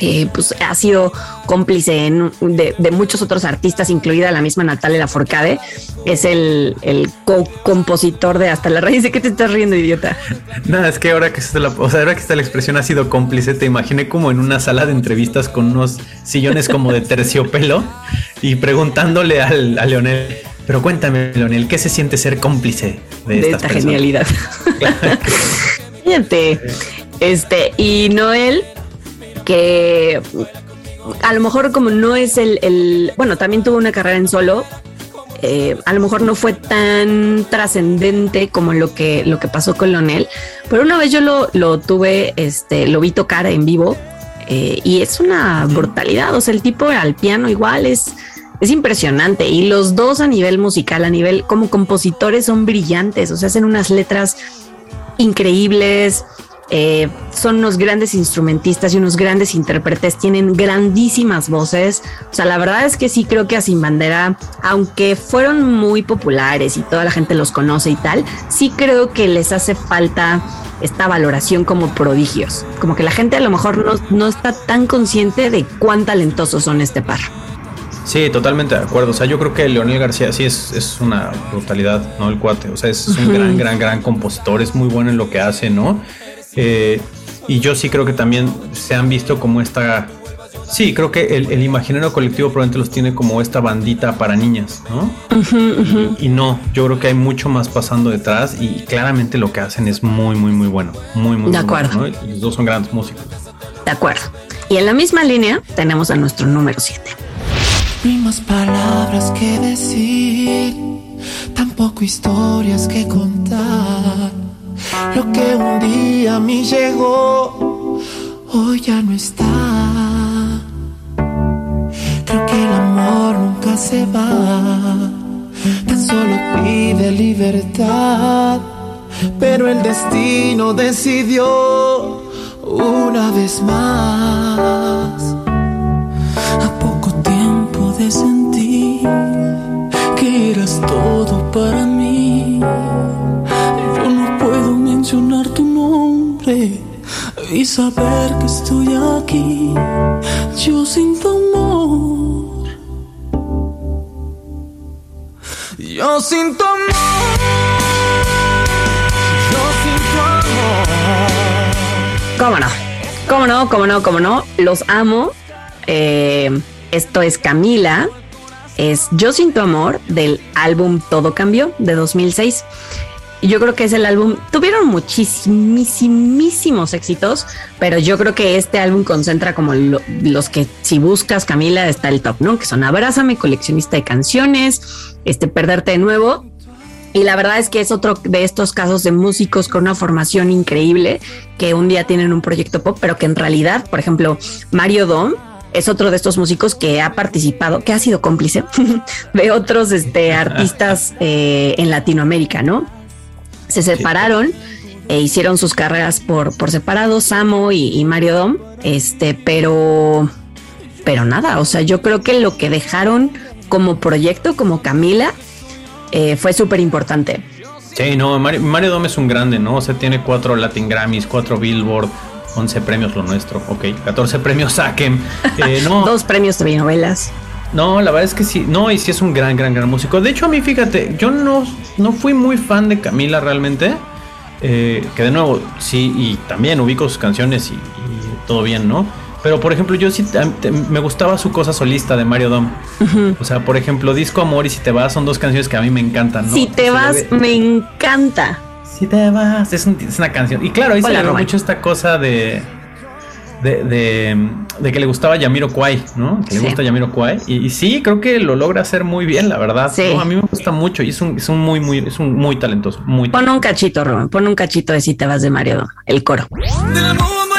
eh, pues ha sido cómplice en- de, de muchos otros artistas, incluida la misma Natalia Lafourcade. Es el, el co-compositor de Hasta la raíz. ¿De qué te estás riendo, idiota? [LAUGHS] Nada, es que ahora que está la, o sea, ahora que está la expresión ha sido cómplice, te imaginé como en una sala de entrevistas con unos sillones como de terciopelo y preguntándole al, a Leonel, pero cuéntame, Leonel, ¿qué se siente ser cómplice de, de estas esta personas?" genialidad. [LAUGHS] Fíjate. [LAUGHS] Este, y Noel, que a lo mejor como no es el, bueno, también tuvo una carrera en solo. eh, a lo mejor no fue tan trascendente como lo que, lo que pasó con Leonel, pero una vez yo lo, lo tuve, este, lo vi tocar en vivo eh, y es una brutalidad. O sea, el tipo al piano igual es, es impresionante. Y los dos a nivel musical, a nivel como compositores, son brillantes. O sea, hacen unas letras increíbles. Eh, son unos grandes instrumentistas y unos grandes intérpretes, tienen grandísimas voces. O sea, la verdad es que sí creo que a Sin Bandera, aunque fueron muy populares y toda la gente los conoce y tal, sí creo que les hace falta esta valoración como prodigios. Como que la gente a lo mejor no, no está tan consciente de cuán talentosos son este par. Sí, totalmente de acuerdo. O sea, yo creo que Leonel García sí es, es una brutalidad, ¿no? El cuate. O sea, es un gran, gran, gran compositor, es muy bueno en lo que hace, ¿no? Eh, y yo sí creo que también se han visto como esta. Sí, creo que el, el imaginario colectivo probablemente los tiene como esta bandita para niñas, ¿no? Y no, yo creo que hay mucho más pasando detrás y claramente lo que hacen es muy, muy, muy bueno. Muy, muy, De muy acuerdo. bueno. ¿no? Y Los dos son grandes músicos. De acuerdo. Y en la misma línea tenemos a nuestro número 7. Ni más palabras que decir, tampoco historias que contar. Lo que un día a mí llegó, hoy ya no está. Creo que el amor nunca se va, tan solo pide libertad. Pero el destino decidió una vez más. A poco tiempo de sentir que eras todo para mí. Tu nombre y saber que estoy aquí. Yo sin tu amor. Yo sin tu amor. Yo sin tu amor. ¿Cómo no? ¿Cómo no? ¿Cómo no? ¿Cómo no? Los amo. Eh, esto es Camila. Es Yo sin tu amor del álbum Todo cambió de 2006. Y yo creo que es el álbum. Tuvieron muchísimísimos éxitos, pero yo creo que este álbum concentra como lo- los que si buscas Camila está el top, ¿no? Que son Abrázame, coleccionista de canciones, este Perderte de nuevo. Y la verdad es que es otro de estos casos de músicos con una formación increíble que un día tienen un proyecto pop, pero que en realidad, por ejemplo, Mario Dom es otro de estos músicos que ha participado, que ha sido cómplice [LAUGHS] de otros este, artistas eh, en Latinoamérica, ¿no? Se separaron e hicieron sus carreras por, por separado, Samo y, y Mario Dom, este, pero, pero nada, o sea, yo creo que lo que dejaron como proyecto, como Camila, eh, fue súper importante. Sí, no, Mario, Mario Dom es un grande, ¿no? O sea, tiene cuatro Latin Grammys, cuatro Billboard, 11 premios lo nuestro, ok, 14 premios Saquen. Eh, [LAUGHS] no, Dos premios de novelas. No, la verdad es que sí, no, y sí es un gran, gran, gran músico. De hecho, a mí, fíjate, yo no, no fui muy fan de Camila realmente. eh, que de nuevo, sí, y también ubico sus canciones y, y todo bien, ¿no? Pero por ejemplo, yo sí te- me gustaba su cosa solista de Mario Dom. O sea, por ejemplo, Disco Amor y Si te vas son dos canciones que a mí me encantan, ¿no? Si te Se vas, me encanta. Si te vas, es, un- es una canción. Y claro, ahí se Hola, le ve Román. mucho esta cosa de, de, de, de que le gustaba Yamiro Kwai, ¿no? Que le Sí. gusta Yamiro Kwai. Y, y sí, creo que lo logra hacer muy bien, la verdad. Sí. ¿no? A mí me gusta mucho y es un, es un muy, muy, es un muy talentoso. Muy Pon un cachito, Rubén. Pon un cachito de si te vas de Mario Dom, el coro. Del mundo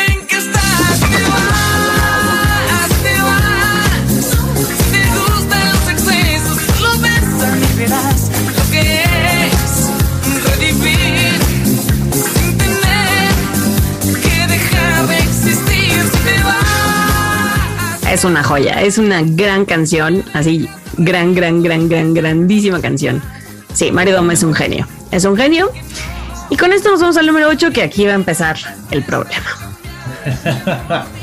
Es una joya, es una gran canción, así, gran, gran, gran, gran, grandísima canción. Sí, Mario Dom es un genio, es un genio. Y con esto nos vamos al número 8, que aquí va a empezar el problema. [LAUGHS]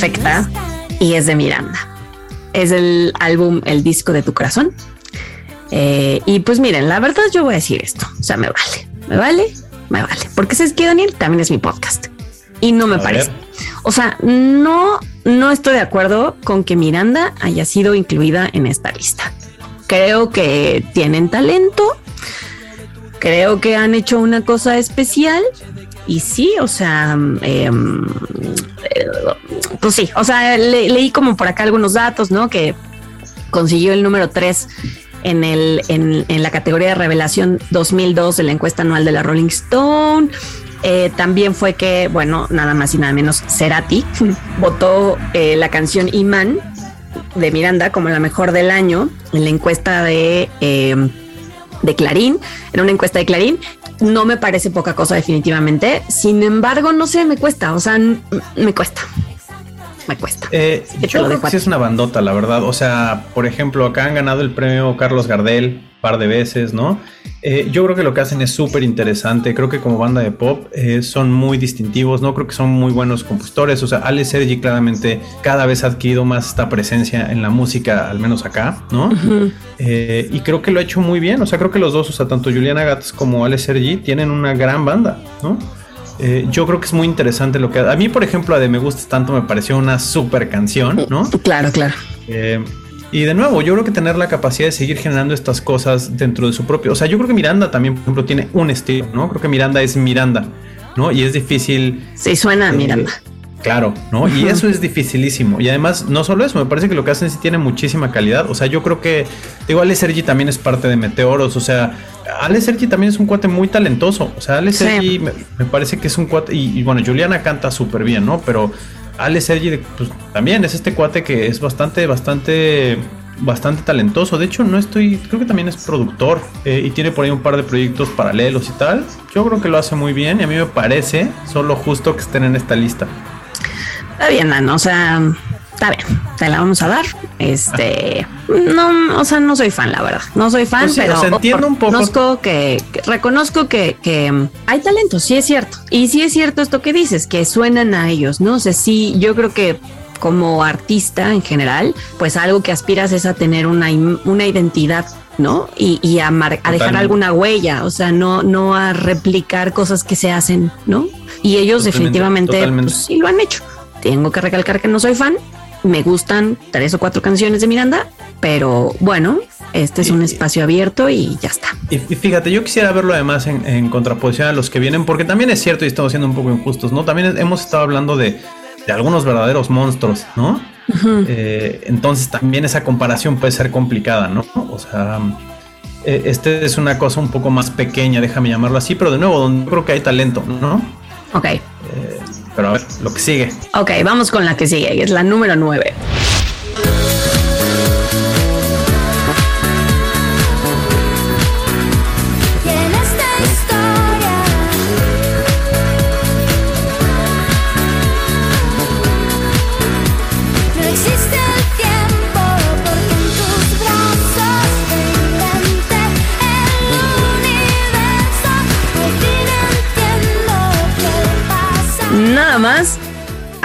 perfecta y es de Miranda. Es el álbum El disco de tu corazón. Eh, y pues miren, la verdad yo voy a decir esto. O sea, me vale, me vale, me vale. Porque sabes que Daniel también es mi podcast y no me A parece. ver. O sea, no, no estoy de acuerdo con que Miranda haya sido incluida en esta lista. Creo que tienen talento. Creo que han hecho una cosa especial. Y sí, o sea, em, eh, pues sí, o sea, le- leí como por acá algunos datos, ¿no? Que consiguió el número 3 en, el, en, la categoría de revelación 2002 de la encuesta anual de la Rolling Stone. Eh, también fue que, bueno, nada más y nada menos, Cerati [LAUGHS] votó eh, la canción Iman de Miranda como la mejor del año en la encuesta de, eh, de Clarín, en una encuesta de Clarín. No me parece poca cosa definitivamente. Sin embargo, no sé, me cuesta, o sea, me cuesta. Me cuesta. Eh, yo creo que sí es una bandota, la verdad. O sea, por ejemplo, acá han ganado el premio Carlos Gardel un par de veces, ¿no? Eh, yo creo que lo que hacen es súper interesante. Creo que como banda de pop eh, son muy distintivos, ¿no? Creo que son muy buenos compositores. O sea, Ale Sergi claramente cada vez ha adquirido más esta presencia en la música, al menos acá, ¿no? Eh, y creo que lo ha hecho muy bien. O sea, creo que los dos, o sea, tanto Juliana Gats como Ale Sergi tienen una gran banda, ¿no? Eh, yo creo que es muy interesante lo que a mí, por ejemplo, a de Me Gustas Tanto me pareció una super canción, ¿no? Claro, claro. Eh, y de nuevo, yo creo que tener la capacidad de seguir generando estas cosas dentro de su propio. O sea, yo creo que Miranda también, por ejemplo, tiene un estilo, ¿no? Creo que Miranda es Miranda, ¿no? Y es difícil. Sí, suena a eh, Miranda. Claro, ¿no? Y eso es dificilísimo. Y además, no solo eso, me parece que lo que hacen sí tiene muchísima calidad. O sea, yo creo que, digo, Ale Sergi también es parte de Meteoros. O sea, Ale Sergi también es un cuate muy talentoso. O sea, Ale Sí. Sergi me, me parece que es un cuate. Y, y bueno, Juliana canta súper bien, ¿no? Pero Ale Sergi pues, también es este cuate que es bastante, bastante. Bastante talentoso. De hecho, no estoy. Creo que también es productor eh, y tiene por ahí un par de proyectos paralelos y tal. Yo creo que lo hace muy bien y a mí me parece solo justo que estén en esta lista. Está bien, Ana. O sea, está bien, te la vamos a dar. Este, no, o sea, no soy fan, la verdad. No soy fan, Pues sí, pero o sea, entiendo un poco. reconozco que, que- reconozco que, que hay talento, sí es cierto. Y sí es cierto esto que dices, que suenan a ellos, ¿no? O sea, sí, yo creo que como artista en general, pues algo que aspiras es a tener una, una identidad. ¿no? Y, y a, mar- a dejar alguna huella, o sea, no, no a replicar cosas que se hacen, ¿no? Y ellos Totalmente, definitivamente totalmente. pues, sí lo han hecho. Tengo que recalcar que no soy fan, me gustan tres o cuatro canciones de Miranda, pero bueno, este es un espacio abierto y ya está. Y, fíjate, yo quisiera verlo además en, en contraposición a los que vienen, porque también es cierto y estamos siendo un poco injustos, ¿no? También hemos estado hablando de, de algunos verdaderos monstruos, ¿no? Eh, entonces también esa comparación puede ser complicada, ¿no? O sea, eh, este es una cosa un poco más pequeña, déjame llamarlo así, pero de nuevo, donde creo que hay talento, ¿no? Ok, pero a ver lo que sigue. Ok, vamos con la que sigue, es la número 9.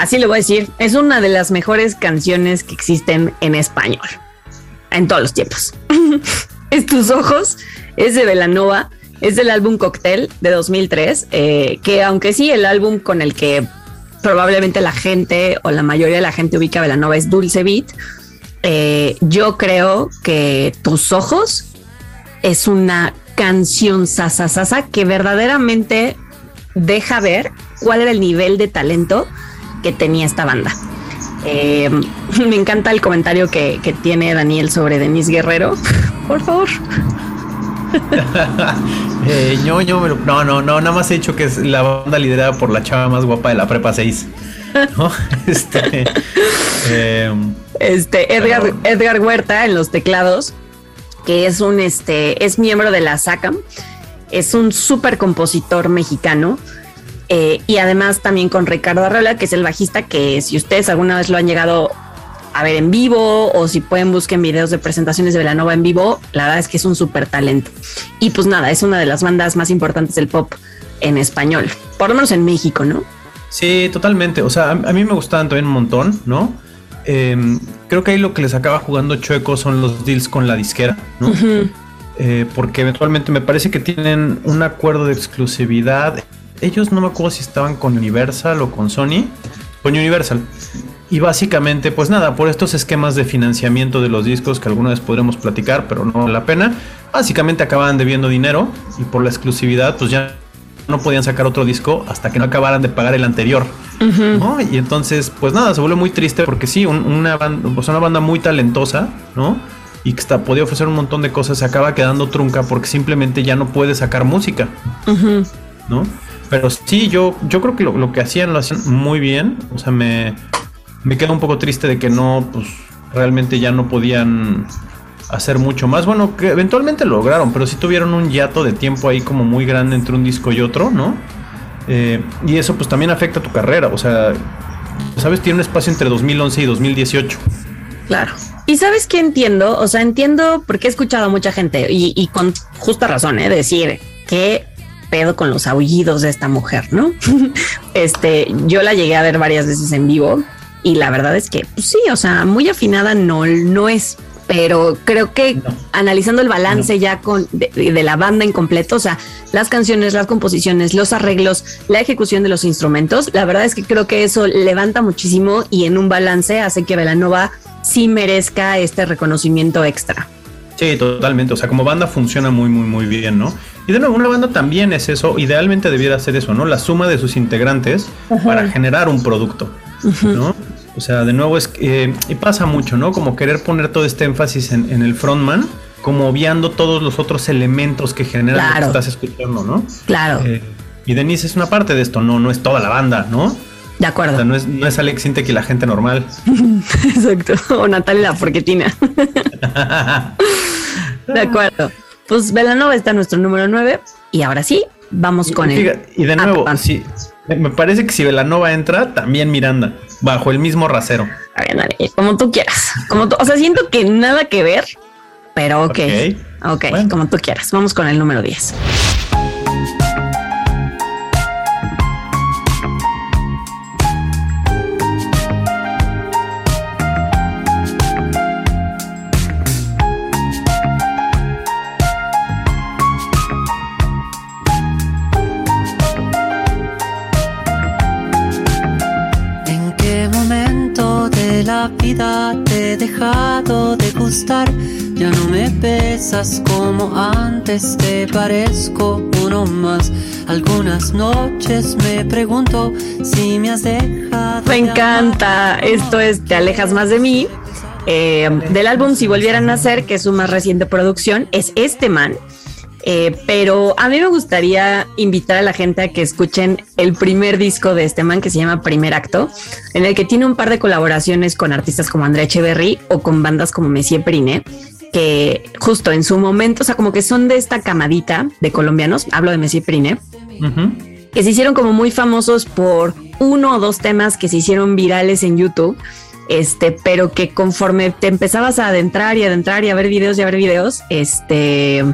Así le voy a decir, es una de las mejores canciones que existen en español, en todos los tiempos. [LAUGHS] es Tus Ojos, es de Velanova, es del álbum Cocktail de 2003, eh, que aunque sí el álbum con el que probablemente la gente o la mayoría de la gente ubica a Velanova es Dulce Beat, eh, yo creo que Tus Ojos es una canción sasasasa que verdaderamente deja ver cuál era el nivel de talento que tenía esta banda. Eh, [LAUGHS] me encanta el comentario que, que tiene Daniel sobre Denise Guerrero. [LAUGHS] Por favor. [LAUGHS] Eh, no, no, no, nada más he dicho que es la banda liderada por la chava más guapa de la prepa 6. ¿no? Este, eh, Este Edgar, Pero- Edgar Huerta en los teclados, que es un este, es miembro de la SACAM, es un súper compositor mexicano. Eh, y además también con Ricardo Arreola, que es el bajista, que si ustedes alguna vez lo han llegado a ver en vivo o si pueden busquen videos de presentaciones de Velanova en vivo, la verdad es que es un súper talento. Y pues nada, es una de las bandas más importantes del pop en español, por lo menos en México, ¿no? sí, totalmente. O sea, a, a mí me gustaban también un montón, ¿no? Eh, creo que ahí lo que les acaba jugando chueco son los deals con la disquera, ¿no? Eh, porque eventualmente me parece que tienen un acuerdo de exclusividad. Ellos no me acuerdo si estaban con Universal o con Sony. Con Universal. Y básicamente, pues nada, por estos esquemas de financiamiento de los discos que alguna vez podremos platicar, pero no vale la pena. Básicamente acababan debiendo dinero y por la exclusividad, pues ya no podían sacar otro disco hasta que no acabaran de pagar el anterior. ¿no? Y entonces, pues nada, se vuelve muy triste porque sí, un- una, banda, pues una banda muy talentosa, ¿no? Y que está, podía ofrecer un montón de cosas, se acaba quedando trunca porque simplemente ya no puede sacar música, ¿no? Pero sí, yo, yo creo que lo, lo que hacían lo hacían muy bien. O sea, me, me un poco triste de que no, pues realmente ya no podían hacer mucho más. Bueno, que eventualmente lo lograron, pero sí tuvieron un hiato de tiempo ahí como muy grande entre un disco y otro, ¿no? Eh, y eso pues también afecta tu carrera. O sea, sabes, tiene un espacio entre 2011 y 2018. Claro. Y sabes qué entiendo, o sea, entiendo porque he escuchado a mucha gente y, y con justa razón, ¿eh? decir qué pedo con los aullidos de esta mujer, ¿no? [LAUGHS] este, yo la llegué a ver varias veces en vivo y la verdad es que pues sí, o sea, muy afinada no, no es, pero creo que analizando el balance ya con de, de la banda en completo, o sea, las canciones, las composiciones, los arreglos, la ejecución de los instrumentos, la verdad es que creo que eso levanta muchísimo y en un balance hace que Velanova sí merezca este reconocimiento extra. Sí, totalmente. O sea, como banda funciona muy, muy, muy bien, ¿no? Y de nuevo, una banda también es eso. Idealmente debiera ser eso, ¿no? La suma de sus integrantes para generar un producto, ¿no? O sea, de nuevo es que, eh, y pasa mucho, ¿no? Como querer poner todo este énfasis en, en el frontman, como obviando todos los otros elementos que generan lo Claro. que estás escuchando, ¿no? Claro, Eh, y Denise es una parte de esto, no, no es toda la banda, ¿no? De O sea, acuerdo. no es, no es Alex Intec y la gente normal. [LAUGHS] Exacto. O Natalia la forquetina. [LAUGHS] de acuerdo. Pues Velanova está nuestro número 9 y ahora sí, vamos con y, el... y de Ah, nuevo, sí, me me parece que si Velanova entra, también Miranda, bajo el mismo rasero. A ver, dale, como tú quieras. Como tú, o sea, siento que nada que ver, pero ok. Ok, okay Bueno. como tú quieras. Vamos con el número 10. La vida te he dejado de gustar? Ya no me besas como antes, te parezco uno más. Algunas noches me pregunto si me has dejado. Me encanta. Esto es Te alejas más de mí. Eh, del álbum Si volvieran a nacer, que es su más reciente producción, es este man. Eh, pero a mí me gustaría invitar a la gente a que escuchen el primer disco de este man que se llama Primer Acto, en el que tiene un par de colaboraciones con artistas como Andrea Echeverry o con bandas como Messier Periné, que justo en su momento, o sea, como que son de esta camadita de colombianos, hablo de Messier Periné, Ujú. que se hicieron como muy famosos por uno o dos temas que se hicieron virales en YouTube. Este, pero que conforme te empezabas a adentrar y adentrar y a ver videos y a ver videos, este,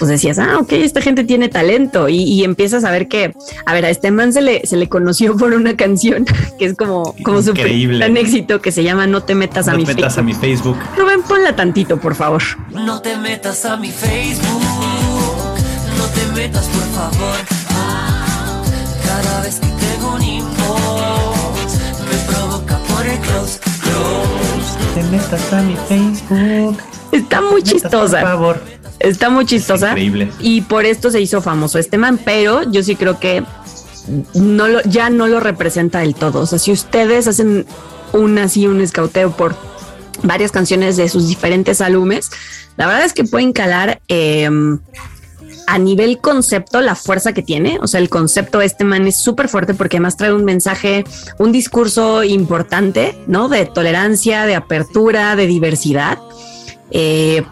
pues decías, ah, ok, esta gente tiene talento y, y empiezas a ver que, a ver, a este man se le, se le conoció por una canción [LAUGHS] que es como, como su gran éxito que se llama No te metas a No mi te metas a mi Facebook. Rubén, ponla tantito, por favor. No te metas a mi Facebook, no te metas por favor. Ah, cada vez que tengo un inbox, me provoca por el close, close. Te metas a mi Facebook. Está muy chistosa. Por favor. Está muy chistosa. increíble. Y por esto se hizo famoso este man, pero yo sí creo que no lo, ya no lo representa del todo. O sea, si ustedes hacen un así, un escauteo por varias canciones de sus diferentes álbumes, la verdad es que pueden calar eh, a nivel concepto la fuerza que tiene. O sea, el concepto de este man es súper fuerte porque además trae un mensaje, un discurso importante, ¿no? De tolerancia, de apertura, de diversidad. Eh,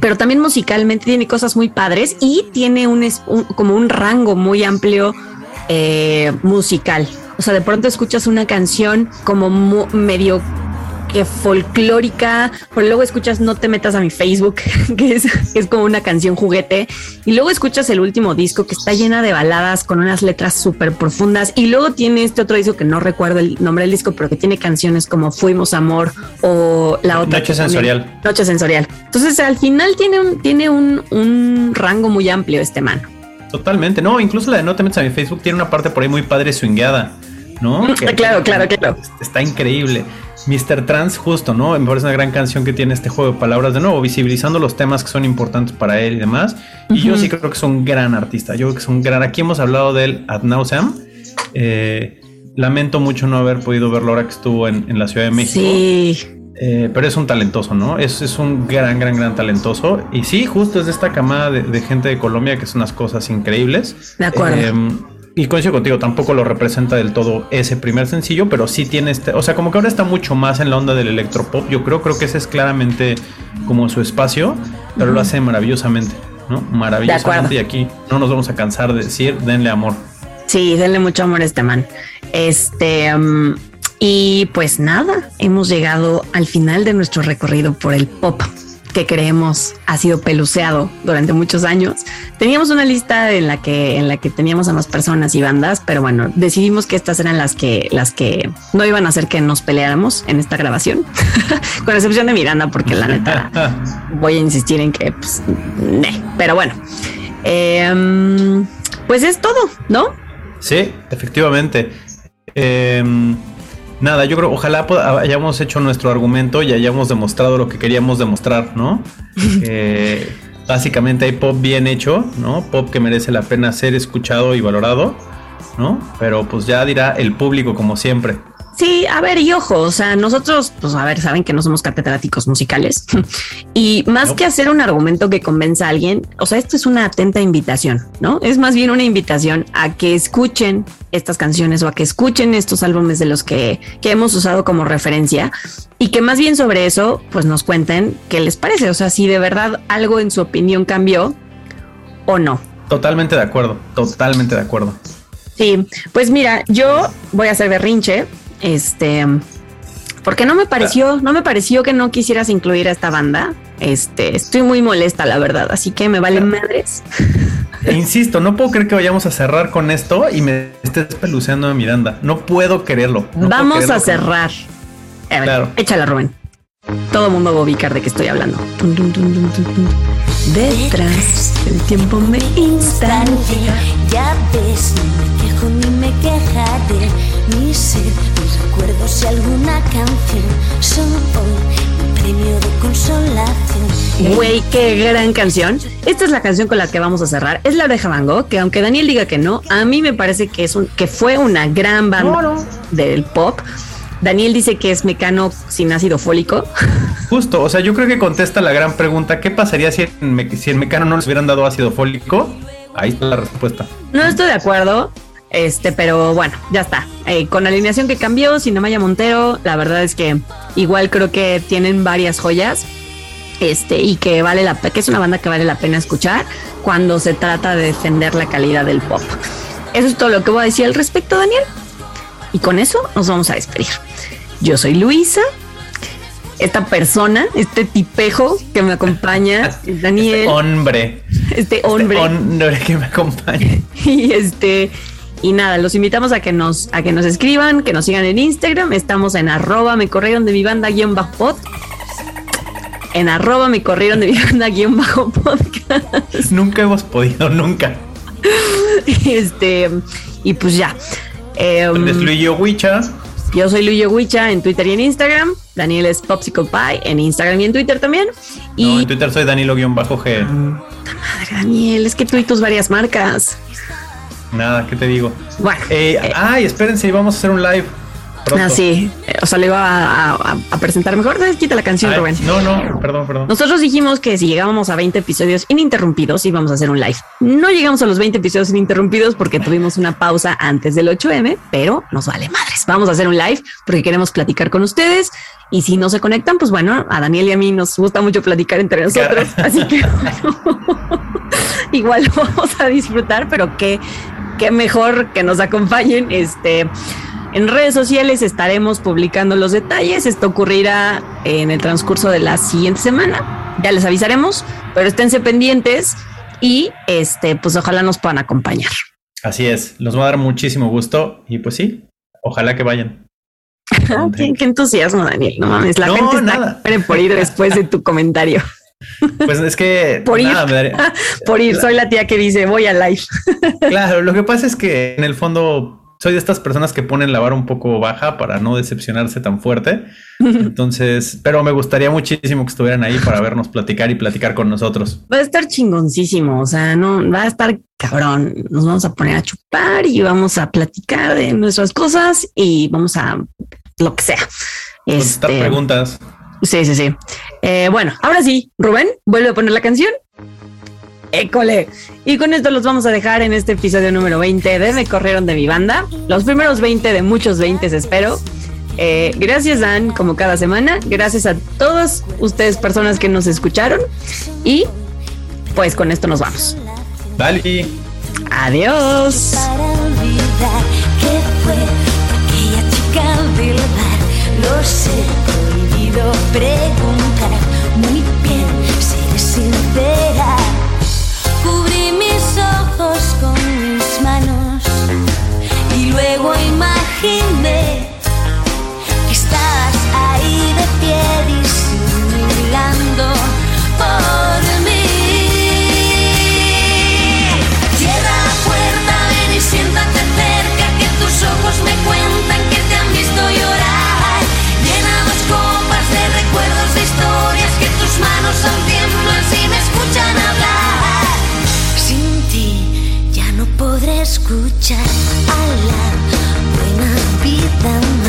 pero también musicalmente tiene cosas muy padres y tiene un, un- como un rango muy amplio eh, musical. O sea, de pronto escuchas una canción como medio que folclórica, pero luego escuchas No te metas a mi Facebook, [LAUGHS] que es, que es como una canción juguete, y luego escuchas el último disco que está llena de baladas con unas letras súper profundas, y luego tiene este otro disco que no recuerdo el nombre del disco, pero que tiene canciones como Fuimos Amor o la otra. Noche Sensorial. Noche Sensorial. Entonces, al final tiene un, tiene un, un rango muy amplio este man. Totalmente. No, incluso la de No te metas a mi Facebook tiene una parte por ahí muy padre swingueada, ¿no? Mm, claro, claro, claro. Está increíble. Mr. Trans, justo, ¿no? Me parece una gran canción que tiene este juego de palabras, de nuevo, visibilizando los temas que son importantes para él y demás. Y yo sí creo que es un gran artista. Yo creo que es un gran. Aquí hemos hablado de él ad nauseam. Eh, lamento mucho no haber podido verlo ahora que estuvo en, en la Ciudad de México. Sí, Eh, pero es un talentoso, ¿no? Es, es un gran, gran, gran talentoso. Y sí, justo es de esta camada de, de gente de Colombia que son unas cosas increíbles. De acuerdo. Eh, y coincido contigo, tampoco lo representa del todo ese primer sencillo, pero sí tiene este. O sea, como que ahora está mucho más en la onda del electropop. Yo creo, creo que ese es claramente como su espacio, pero lo hace maravillosamente, ¿no? Maravillosamente. Y aquí no nos vamos a cansar de decir, denle amor. sí, denle mucho amor a este man. Este, um, y pues nada, hemos llegado al final de nuestro recorrido por el pop que creemos ha sido peluceado durante muchos años. Teníamos una lista en la que en la que teníamos a más personas y bandas, pero bueno, decidimos que estas eran las que las que no iban a hacer que nos peleáramos en esta grabación, [LAUGHS] con excepción de Miranda, porque la neta [LAUGHS] voy a insistir en que, pues, ne. pero bueno, Em, pues es todo, ¿no? Sí, efectivamente. Em, nada, yo creo, ojalá hayamos hecho nuestro argumento y hayamos demostrado lo que queríamos demostrar, ¿no? [LAUGHS] Básicamente hay pop bien hecho, ¿no? Pop que merece la pena ser escuchado y valorado, ¿no? Pero pues ya dirá el público como siempre. Sí, a ver, y ojo, o sea, nosotros, pues a ver, saben que no somos catedráticos musicales [LAUGHS] y más No. que hacer un argumento que convenza a alguien, o sea, esto es una atenta invitación, ¿no? Es más bien una invitación a que escuchen estas canciones o a que escuchen estos álbumes de los que, que hemos usado como referencia y que más bien sobre eso, pues nos cuenten qué les parece, o sea, si de verdad algo en su opinión cambió o no. Totalmente de acuerdo, totalmente de acuerdo. Sí, pues mira, yo voy a hacer berrinche. Este, porque no me pareció, no me pareció que no quisieras incluir a esta banda. Este, estoy muy molesta, la verdad, así que me valen madres. E insisto, no puedo creer que vayamos a cerrar con esto y me estés peluceando a Miranda. No puedo quererlo. No puedo Vamos a cerrar. A ver, Claro. Échala, Rubén. Todo el mundo va a ubicar de qué estoy hablando. Tum, tum, tum, tum, tum, tum. Detrás el tiempo me instante. Ya ves, no me quejo ni me quejaré, ni sé mis recuerdos y alguna canción son hoy mi premio de consolación. Güey, qué gran canción. Esta es la canción con la que vamos a cerrar. Es La Oreja Van Gogh, que aunque Daniel diga que no, a mí me parece que es un, que fue una gran banda del pop. Daniel dice que es mecano sin ácido fólico. Justo, o sea, yo creo que contesta la gran pregunta: ¿qué pasaría si en, si en Mecano no les hubieran dado ácido fólico? Ahí está la respuesta. No estoy de acuerdo, este, pero bueno, ya está. Eh, con la alineación que cambió, Cinemaya Montero, la verdad es que igual creo que tienen varias joyas. Este, y que vale la que es una banda que vale la pena escuchar cuando se trata de defender la calidad del pop. Eso es todo lo que voy a decir al respecto, Daniel. Y con eso nos vamos a despedir. Yo soy Luisa. Esta persona, este tipejo que me acompaña, [LAUGHS] es Daniel, Hombre. este hombre. Hombre que me acompaña. [LAUGHS] Y este, y nada, los invitamos a que nos, a que nos escriban, que nos sigan en Instagram. Estamos en arroba me corrieron de mi banda guion bajo pod. En arroba me corrieron de mi [LAUGHS] banda guion bajo podcast. Nunca hemos podido, nunca. [LAUGHS] Este, y pues ya. Em, Es Luis Wicha. yo soy Luyo Huicha en Twitter y en Instagram. Daniel es Popsicle Pie en Instagram y en Twitter también. Y No, en Twitter soy Danilo-G. Madre, Daniel, es que tú y tus varias marcas. Nada, ¿qué te digo? Bueno, Eh, eh, ay, espérense, vamos a hacer un live. pronto. ah, sí. O sea, le iba a, a- a presentar mejor. Quita la canción, Ay, Rubén. no, no, perdón, perdón. Nosotros dijimos que si llegábamos a 20 episodios ininterrumpidos íbamos a hacer un live. No llegamos a los 20 episodios ininterrumpidos porque tuvimos una pausa antes del 8M, pero nos vale madres. Vamos a hacer un live porque queremos platicar con ustedes y si no se conectan, pues bueno, a Daniel y a mí nos gusta mucho platicar entre nosotros, así que bueno, [LAUGHS] igual lo vamos a disfrutar, pero qué, qué mejor que nos acompañen. Este en redes sociales estaremos publicando los detalles. Esto ocurrirá en el transcurso de la siguiente semana. Ya les avisaremos, pero esténse pendientes y este, pues ojalá nos puedan acompañar. Así es, nos va a dar muchísimo gusto y pues sí, ojalá que vayan. [LAUGHS] qué, qué entusiasmo, Daniel. No mames, la No, gente está nada. [LAUGHS] por ir después de tu comentario. Pues es que Por ir. nada, me daría- [LAUGHS] Por ir, soy la tía que dice voy a live. [LAUGHS] Claro, lo que pasa es que en el fondo soy de estas personas que ponen la vara un poco baja para no decepcionarse tan fuerte. [LAUGHS] Entonces, pero me gustaría muchísimo que estuvieran ahí para vernos platicar y platicar con nosotros. Va a estar chingoncísimo, o sea, no va a estar cabrón. Nos vamos a poner a chupar y vamos a platicar de nuestras cosas y vamos a lo que sea. Este, preguntas. Sí, sí, sí. Eh, bueno, ahora sí, Rubén, vuelve a poner la canción. École. Y con esto los vamos a dejar en este episodio número 20 de Me Corrieron de mi banda. Los primeros 20 de muchos 20, espero. Eh, gracias, Dan, como cada semana. Gracias a todas ustedes, personas que nos escucharon. Y pues con esto nos vamos. Dale. Adiós. Para olvidar que fue aquella chica del bar, lo sé, prohibido preguntar. Muy bien, seré sincera. Cubrí mis ojos con mis manos y luego imaginé que estabas ahí de pie disimulando por escuchar a la buena vida